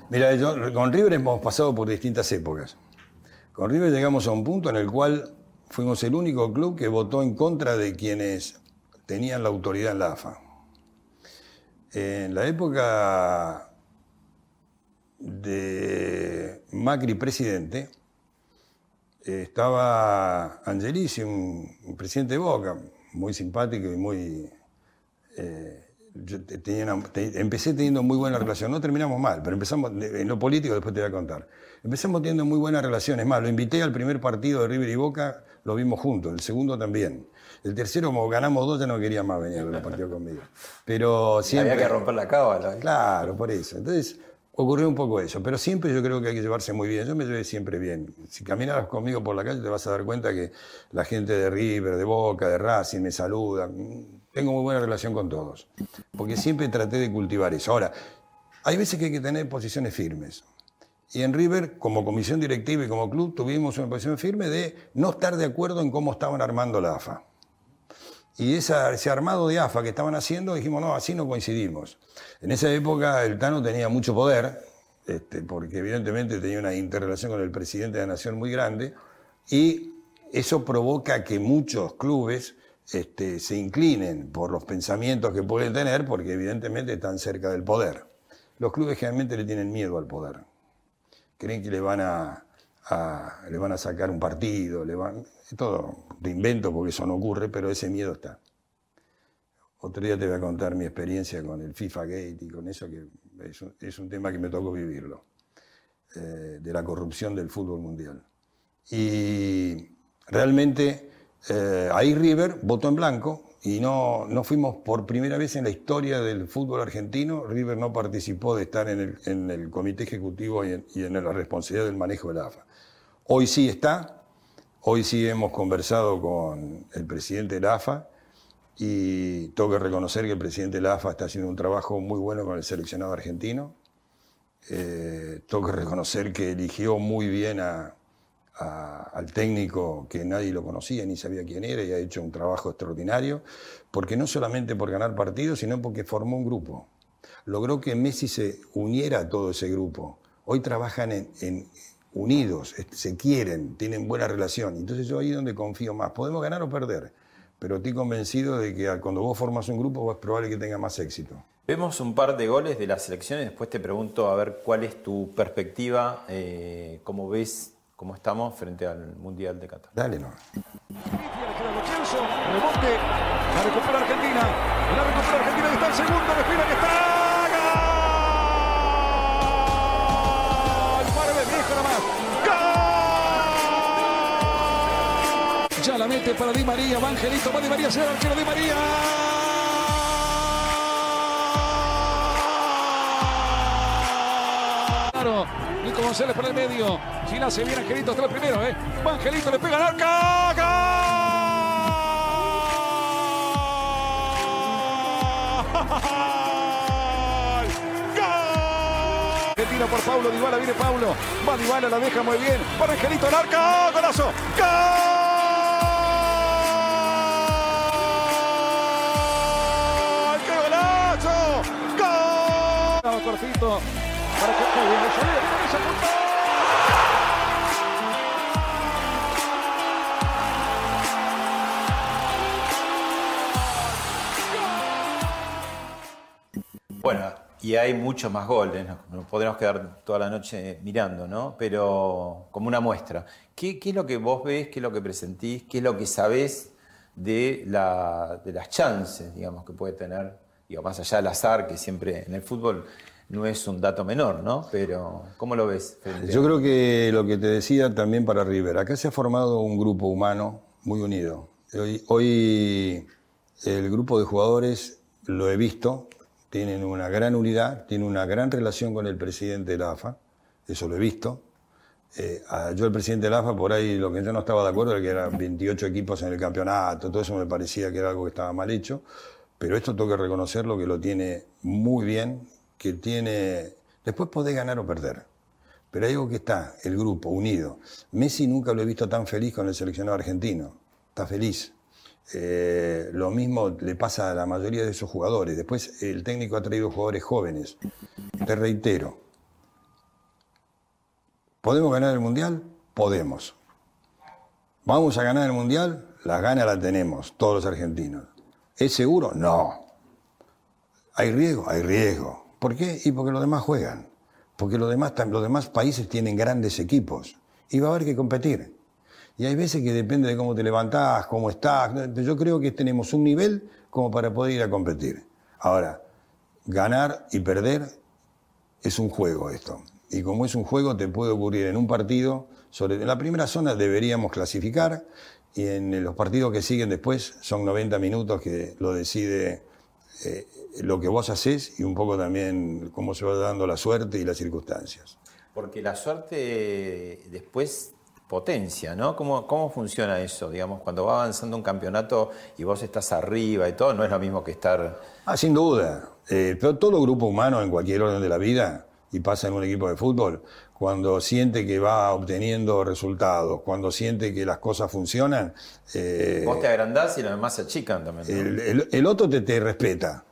Mira, yo- con River hemos pasado por distintas épocas. Con River llegamos a un punto en el cual fuimos el único club que votó en contra de quienes tenían la autoridad en la AFA. En la época de Macri presidente, estaba Angelici, un, un presidente de Boca, muy simpático y muy... eh, yo te- tenía una- te- empecé teniendo muy buena relación, no terminamos mal, pero empezamos, en lo político después te voy a contar. Empezamos teniendo muy buenas relaciones, más, lo invité al primer partido de River y Boca, lo vimos juntos, el segundo también. El tercero, como ganamos dos, ya no quería más venir a los partidos conmigo. Pero siempre... Había que romper la cábala. ¿eh? Claro, por eso. Entonces, ocurrió un poco eso. Pero siempre yo creo que hay que llevarse muy bien. Yo me llevé siempre bien. Si caminas conmigo por la calle, te vas a dar cuenta que la gente de River, de Boca, de Racing me saluda. Tengo muy buena relación con todos. Porque siempre traté de cultivar eso. Ahora, hay veces que hay que tener posiciones firmes. Y en River, como comisión directiva y como club, tuvimos una posición firme de no estar de acuerdo en cómo estaban armando la AFA. Y ese armado de AFA que estaban haciendo, dijimos, no, así no coincidimos. En esa época el Tano tenía mucho poder, este, porque evidentemente tenía una interrelación con el presidente de la Nación muy grande, y eso provoca que muchos clubes este, se inclinen por los pensamientos que pueden tener, porque evidentemente están cerca del poder. Los clubes generalmente le tienen miedo al poder. Creen que le van a, a- van a sacar un partido, le van, todo de invento porque eso no ocurre, pero ese miedo está. Otro día te voy a contar mi experiencia con el FIFA Gate y con eso que es un, es tema que me tocó vivirlo, eh, de la corrupción del fútbol mundial. Y realmente eh, ahí River votó en blanco y no, no fuimos por primera vez en la historia del fútbol argentino. River no participó de estar en el, comité ejecutivo y en, y en la responsabilidad del manejo de la AFA. Hoy sí está, hoy sí hemos conversado con el presidente de la AFA y tengo que reconocer que el presidente de la AFA está haciendo un trabajo muy bueno con el seleccionado argentino. Eh, tengo que reconocer que eligió muy bien a, al técnico que nadie lo conocía ni sabía quién era y ha hecho un trabajo extraordinario, porque no solamente por ganar partidos, sino porque formó un grupo. Logró que Messi se uniera a todo ese grupo. Hoy trabajan en, unidos, se quieren, tienen buena relación. Entonces yo ahí es donde confío más. Podemos ganar o perder, pero estoy convencido de que cuando vos formas un grupo es probable que tenga más éxito. Vemos un par de goles de la selección y después te pregunto a ver cuál es tu perspectiva, eh, cómo ves cómo estamos frente al Mundial de Qatar. Dale, no. Rebote. La recupera Argentina. La recupera Argentina. y Está el segundo. Respira que está. ¡Gol! Para de viejo nomás. ¡Gol! Ya la mete para Di María. Va Angelito. Va Di María. Se va el arquero Di María. Claro, González por el medio. Si la hace bien Angelito, está el primero, ¿eh? Va Angelito, le pega al arca. ¡Gol! ¡Gol! Tira por Paulo Dybala, viene Paulo. Va Dybala, la deja muy bien. Para Angelito, al arca. ¡Golazo! ¡Gol! Cortito. Bueno, y hay muchos más goles, nos, podremos quedar toda la noche mirando, ¿no? Pero como una muestra. ¿Qué, qué es lo que vos ves, qué es lo que presentís, qué es lo que sabés de, la- de las chances, digamos, que puede tener, digo, más allá del azar, que siempre en el fútbol no es un dato menor, ¿no? Pero, ¿cómo lo ves? Yo creo que lo que te decía también para River, acá se ha formado un grupo humano muy unido. Hoy, el grupo de jugadores, lo he visto, tienen una gran unidad, tienen una gran relación con el presidente de la AFA, eso lo he visto. Eh, yo el presidente de la AFA, por ahí lo que yo no estaba de acuerdo era que eran 28 equipos en el campeonato, todo eso me parecía que era algo que estaba mal hecho, pero esto tengo que reconocerlo que lo tiene muy bien, que tiene... Después podés ganar o perder, pero hay algo que está, el grupo, unido. Messi nunca lo he visto tan feliz con el seleccionado argentino, está feliz. Eh, lo mismo le pasa a la mayoría de esos jugadores. Después el técnico ha traído jugadores jóvenes. Te reitero, ¿podemos ganar el Mundial? Podemos. ¿Vamos a ganar el Mundial? Las ganas las tenemos, todos los argentinos. ¿Es seguro? No. ¿Hay riesgo? Hay riesgo. ¿Por qué? Y porque los demás juegan. porque los demás, países tienen grandes equipos y va a haber que competir. Y hay veces que depende de cómo te levantás, cómo estás. Yo creo que tenemos un nivel como para poder ir a competir. Ahora, ganar y perder es un juego esto. Y como es un juego, te puede ocurrir en un partido, en la primera zona deberíamos clasificar y en los partidos que siguen después son 90 minutos que lo decide eh, lo que vos haces y un poco también cómo se va dando la suerte y las circunstancias. Porque la suerte después potencia, ¿no? ¿Cómo, ¿Cómo funciona eso? Digamos, cuando va avanzando un campeonato y vos estás arriba y todo, no es lo mismo que estar... Ah, sin duda. Eh, pero todo grupo humano en cualquier orden de la vida, y pasa en un equipo de fútbol, cuando siente que va obteniendo resultados, cuando siente que las cosas funcionan, eh, Vos te agrandás y los demás se achican también. ¿no? el, el- el otro te, te respeta.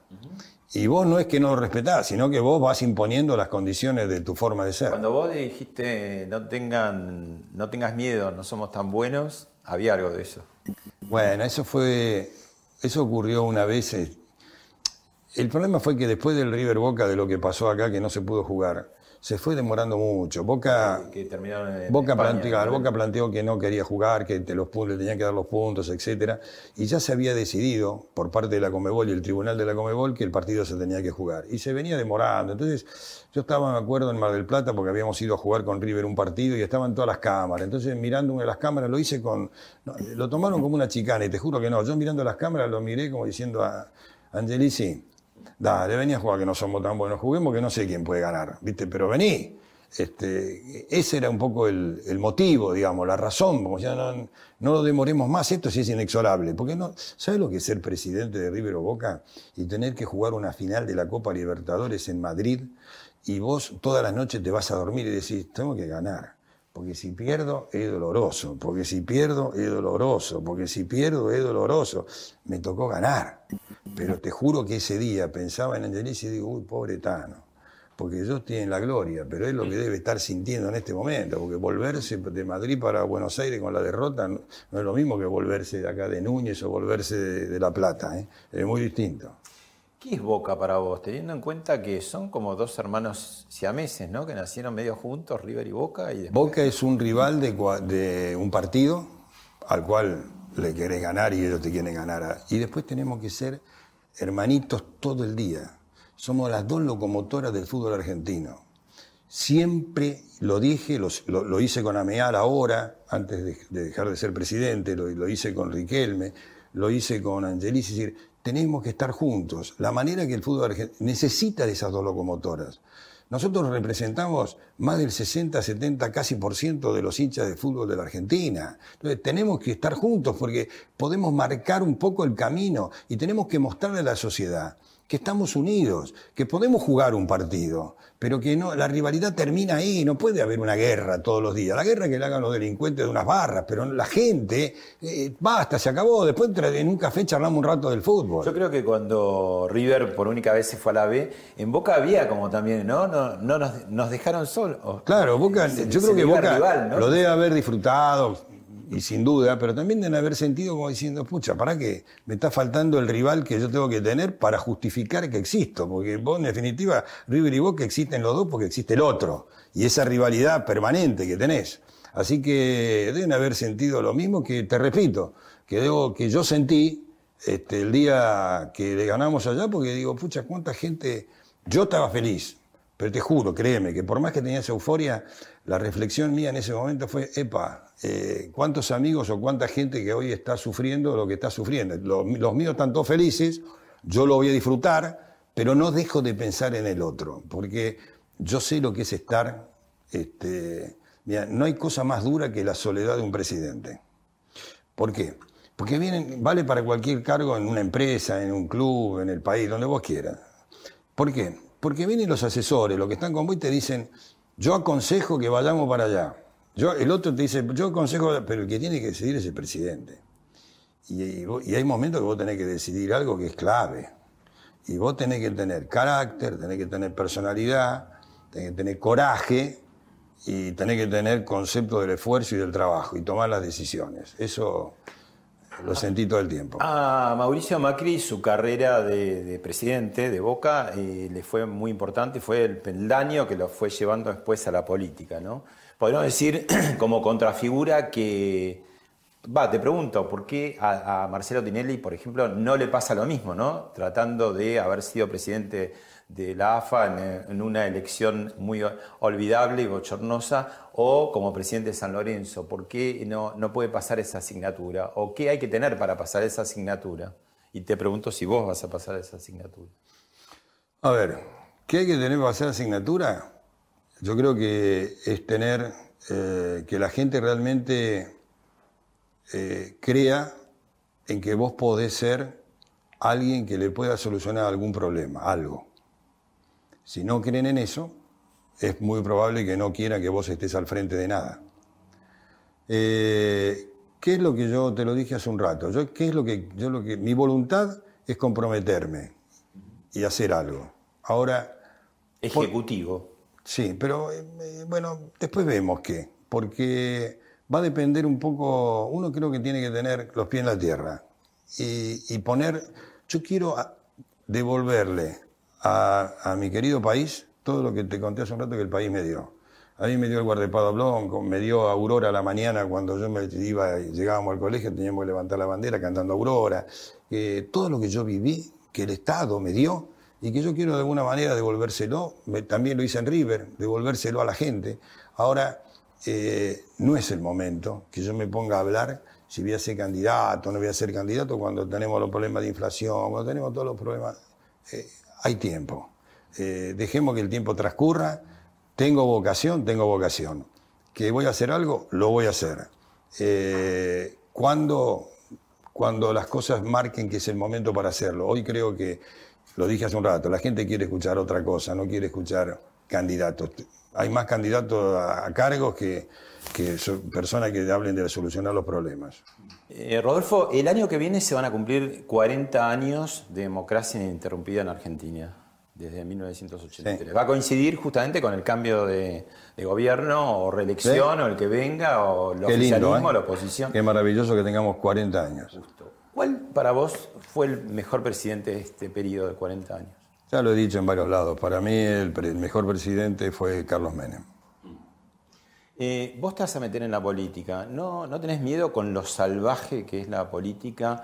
Y vos no es que no lo respetás, sino que vos vas imponiendo las condiciones de tu forma de ser. Cuando vos dijiste no tengan, no tengas miedo, no somos tan buenos, había algo de eso. Bueno, eso fue. Eso ocurrió una vez. eh, El problema fue que después del River Boca, de lo que pasó acá, que no se pudo jugar, se fue demorando mucho. Boca. Que en Boca, España, planteó, ¿no? Boca planteó que no quería jugar, que te los puntos, le tenían que dar los puntos, etcétera, y ya se había decidido por parte de la Comebol y el tribunal de la Comebol que el partido se tenía que jugar y se venía demorando. Entonces, yo estaba, me acuerdo, en Mar del Plata porque habíamos ido a jugar con River un partido y estaban todas las cámaras. Entonces, mirando una de las cámaras, lo hice con, no, lo tomaron como una chicana y te juro que no. Yo mirando las cámaras lo miré como diciendo a Angelici, dale, vení a jugar que no somos tan buenos, juguemos que no sé quién puede ganar, ¿viste? Pero vení. Este, ese era un poco el, el motivo, digamos, la razón, como ya no, no lo demoremos más, esto sí es inexorable, porque no, ¿sabes lo que es ser presidente de River o Boca y tener que jugar una final de la Copa Libertadores en Madrid y vos todas las noches te vas a dormir y decís, tengo que ganar, porque si pierdo es doloroso, porque si pierdo es doloroso, porque si pierdo es doloroso, me tocó ganar, pero te juro que ese día pensaba en Angelici y digo, uy, pobre Tano porque yo estoy en la gloria, pero es lo que debe estar sintiendo en este momento, porque volverse de Madrid para Buenos Aires con la derrota no, no es lo mismo que volverse de acá de Núñez o volverse de, de La Plata, ¿eh? es muy distinto. ¿Qué es Boca para vos? Teniendo en cuenta que son como dos hermanos siameses, ¿no? Que nacieron medio juntos, River y Boca. Boca es un rival de, un partido al cual le querés ganar y ellos te quieren ganar. Y después tenemos que ser hermanitos todo el día. Somos las dos locomotoras del fútbol argentino. Siempre lo dije, lo, hice con Ameal ahora, antes de, de dejar de ser presidente, lo, hice con Riquelme, lo hice con Angelici, es decir, tenemos que estar juntos. La manera que el fútbol argentino necesita de esas dos locomotoras. Nosotros representamos más del 60, 70, casi por ciento de los hinchas de fútbol de la Argentina. Entonces tenemos que estar juntos porque podemos marcar un poco el camino y tenemos que mostrarle a la sociedad que estamos unidos, que podemos jugar un partido, pero que no, la rivalidad termina ahí, no puede haber una guerra todos los días. La guerra que le hagan los delincuentes de unas barras, pero la gente, eh, basta, se acabó, después en un café charlamos un rato del fútbol. Yo creo que cuando River por única vez se fue a la B, en Boca había como también, ¿no? No, no nos, nos dejaron solos. Claro, Boca, Se- yo se creo que Boca rival, ¿no? lo debe haber disfrutado, y sin duda, pero también deben haber sentido como diciendo, pucha, ¿para qué? Me está faltando el rival que yo tengo que tener para justificar que existo, porque vos en definitiva, River y Boca existen los dos porque existe el otro, y esa rivalidad permanente que tenés. Así que deben haber sentido lo mismo que, te repito, que, debo, que yo sentí este, el día que le ganamos allá, porque digo, pucha, cuánta gente, yo estaba feliz, pero te juro, créeme, que por más que tenía esa euforia, la reflexión mía en ese momento fue, epa, eh, ¿cuántos amigos o cuánta gente que hoy está sufriendo lo que está sufriendo? Los, míos están todos felices, yo lo voy a disfrutar, pero no dejo de pensar en el otro, porque yo sé lo que es estar, este, no hay cosa más dura que la soledad de un presidente. ¿Por qué? Porque vienen, vale para cualquier cargo en una empresa, en un club, en el país, donde vos quieras. ¿Por qué? Porque vienen los asesores, los que están con vos y te dicen, yo aconsejo que vayamos para allá. Yo, el otro te dice, yo aconsejo, pero el que tiene que decidir es el presidente. Y, y hay momentos que vos tenés que decidir algo que es clave. Y vos tenés que tener carácter, tenés que tener personalidad, tenés que tener coraje y tenés que tener concepto del esfuerzo y del trabajo y tomar las decisiones. Eso Lo sentí todo el tiempo. A Mauricio Macri su carrera de, de presidente de Boca eh, le fue muy importante fue el peldaño que lo fue llevando después a la política, ¿no? Podríamos decir como contrafigura que, va, te pregunto, ¿por qué a, a Marcelo Tinelli, por ejemplo, no le pasa lo mismo, ¿no? Tratando de haber sido presidente de la AFA en, una elección muy olvidable y bochornosa, o como presidente de San Lorenzo, ¿por qué no, no puede pasar esa asignatura? ¿O qué hay que tener para pasar esa asignatura? Y te pregunto si vos vas a pasar esa asignatura. A ver, ¿qué hay que tener para hacer asignatura? Yo creo que es tener eh, que la gente realmente eh, crea en que vos podés ser alguien que le pueda solucionar algún problema, algo. Si no creen en eso, es muy probable que no quieran que vos estés al frente de nada. Eh, ¿Qué es lo que yo te lo dije hace un rato? Yo, ¿qué es lo que, yo lo que, mi voluntad es comprometerme y hacer algo. Ahora. Ejecutivo. Sí, pero eh, eh, bueno, después vemos qué. Porque va a depender un poco. Uno creo que tiene que tener los pies en la tierra y, y poner. Yo quiero devolverle a, mi querido país todo lo que te conté hace un rato que el país me dio. A mí me dio el guardaespaldas Blanco, me dio Aurora a la mañana cuando yo me iba, llegábamos al colegio, teníamos que levantar la bandera cantando Aurora. Eh, todo lo que yo viví, que el Estado me dio, y que yo quiero de alguna manera devolvérselo, también lo hice en River, devolvérselo a la gente. Ahora, eh, no es el momento que yo me ponga a hablar si voy a ser candidato no voy a ser candidato cuando tenemos los problemas de inflación, cuando tenemos todos los problemas. Eh, hay tiempo. Eh, dejemos que el tiempo transcurra. Tengo vocación, tengo vocación. Que voy a hacer algo, lo voy a hacer. Eh, cuando, cuando las cosas marquen que es el momento para hacerlo. Hoy creo que, lo dije hace un rato, la gente quiere escuchar otra cosa, no quiere escuchar candidatos. Hay más candidatos a, a cargos que, que son personas que hablen de solucionar los problemas. Eh, Rodolfo, el año que viene se van a cumplir 40 años de democracia ininterrumpida en Argentina, desde 1983. Sí. Va a coincidir justamente con el cambio de, de gobierno o reelección Sí. o el que venga o el Qué lindo, oficialismo ¿eh? o la oposición. Qué maravilloso que tengamos 40 años. ¿Cuál para vos fue el mejor presidente de este periodo de 40 años? Ya lo he dicho en varios lados. Para mí el mejor presidente fue Carlos Menem. Eh, vos te vas a meter en la política. ¿No, ¿No tenés miedo con lo salvaje que es la política?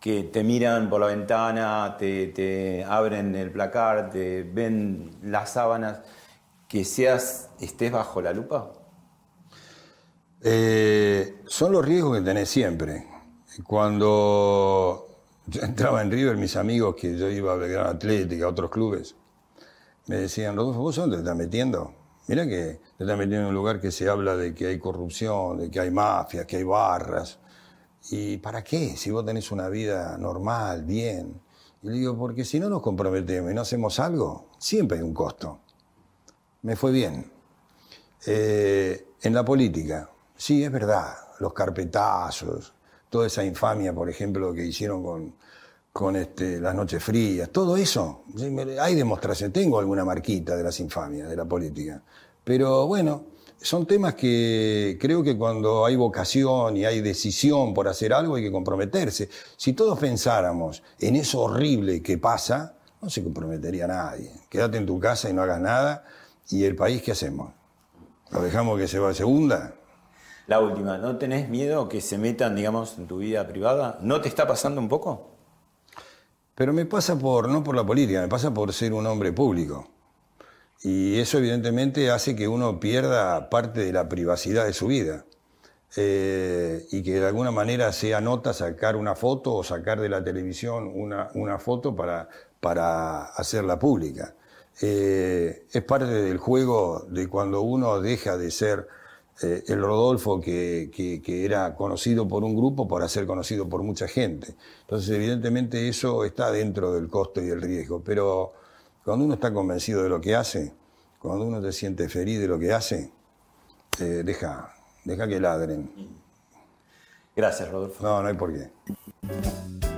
Que te miran por la ventana, te, abren el placar, te ven las sábanas. Que seas, estés bajo la lupa. Eh, son los riesgos que tenés siempre. Cuando yo entraba en River, mis amigos que yo iba a Belgrano Atlética, a otros clubes, me decían, Rodolfo, ¿vos dónde te estás metiendo? Mira que te estás metiendo en un lugar que se habla de que hay corrupción, de que hay mafias, que hay barras. ¿Y para qué? Si vos tenés una vida normal, bien. Y le digo, porque si no nos comprometemos y no hacemos algo, siempre hay un costo. Me fue bien. Eh, en la política, sí, es verdad, los carpetazos, toda esa infamia, por ejemplo, que hicieron con, con este, las noches frías, todo eso, hay demostración, tengo alguna marquita de las infamias de la política. Pero bueno, son temas que creo que cuando hay vocación y hay decisión por hacer algo hay que comprometerse. Si todos pensáramos en eso horrible que pasa, no se comprometería nadie. Quédate en tu casa y no hagas nada. ¿Y el país qué hacemos? ¿Lo dejamos que se va segunda? La última, ¿no tenés miedo que se metan, digamos, en tu vida privada? ¿No te está pasando un poco? Pero me pasa por, no por la política, me pasa por ser un hombre público. Y eso evidentemente hace que uno pierda parte de la privacidad de su vida. Eh, y que de alguna manera sea nota sacar una foto o sacar de la televisión una, una foto para, para hacerla pública. Eh, es parte del juego de cuando uno deja de ser eh, el Rodolfo que, que- que era conocido por un grupo para ser conocido por mucha gente. Entonces, evidentemente, eso está dentro del costo y el riesgo. Pero cuando uno está convencido de lo que hace, cuando uno se siente feliz de lo que hace, eh, deja, deja que ladren. Gracias, Rodolfo. No, no hay por qué.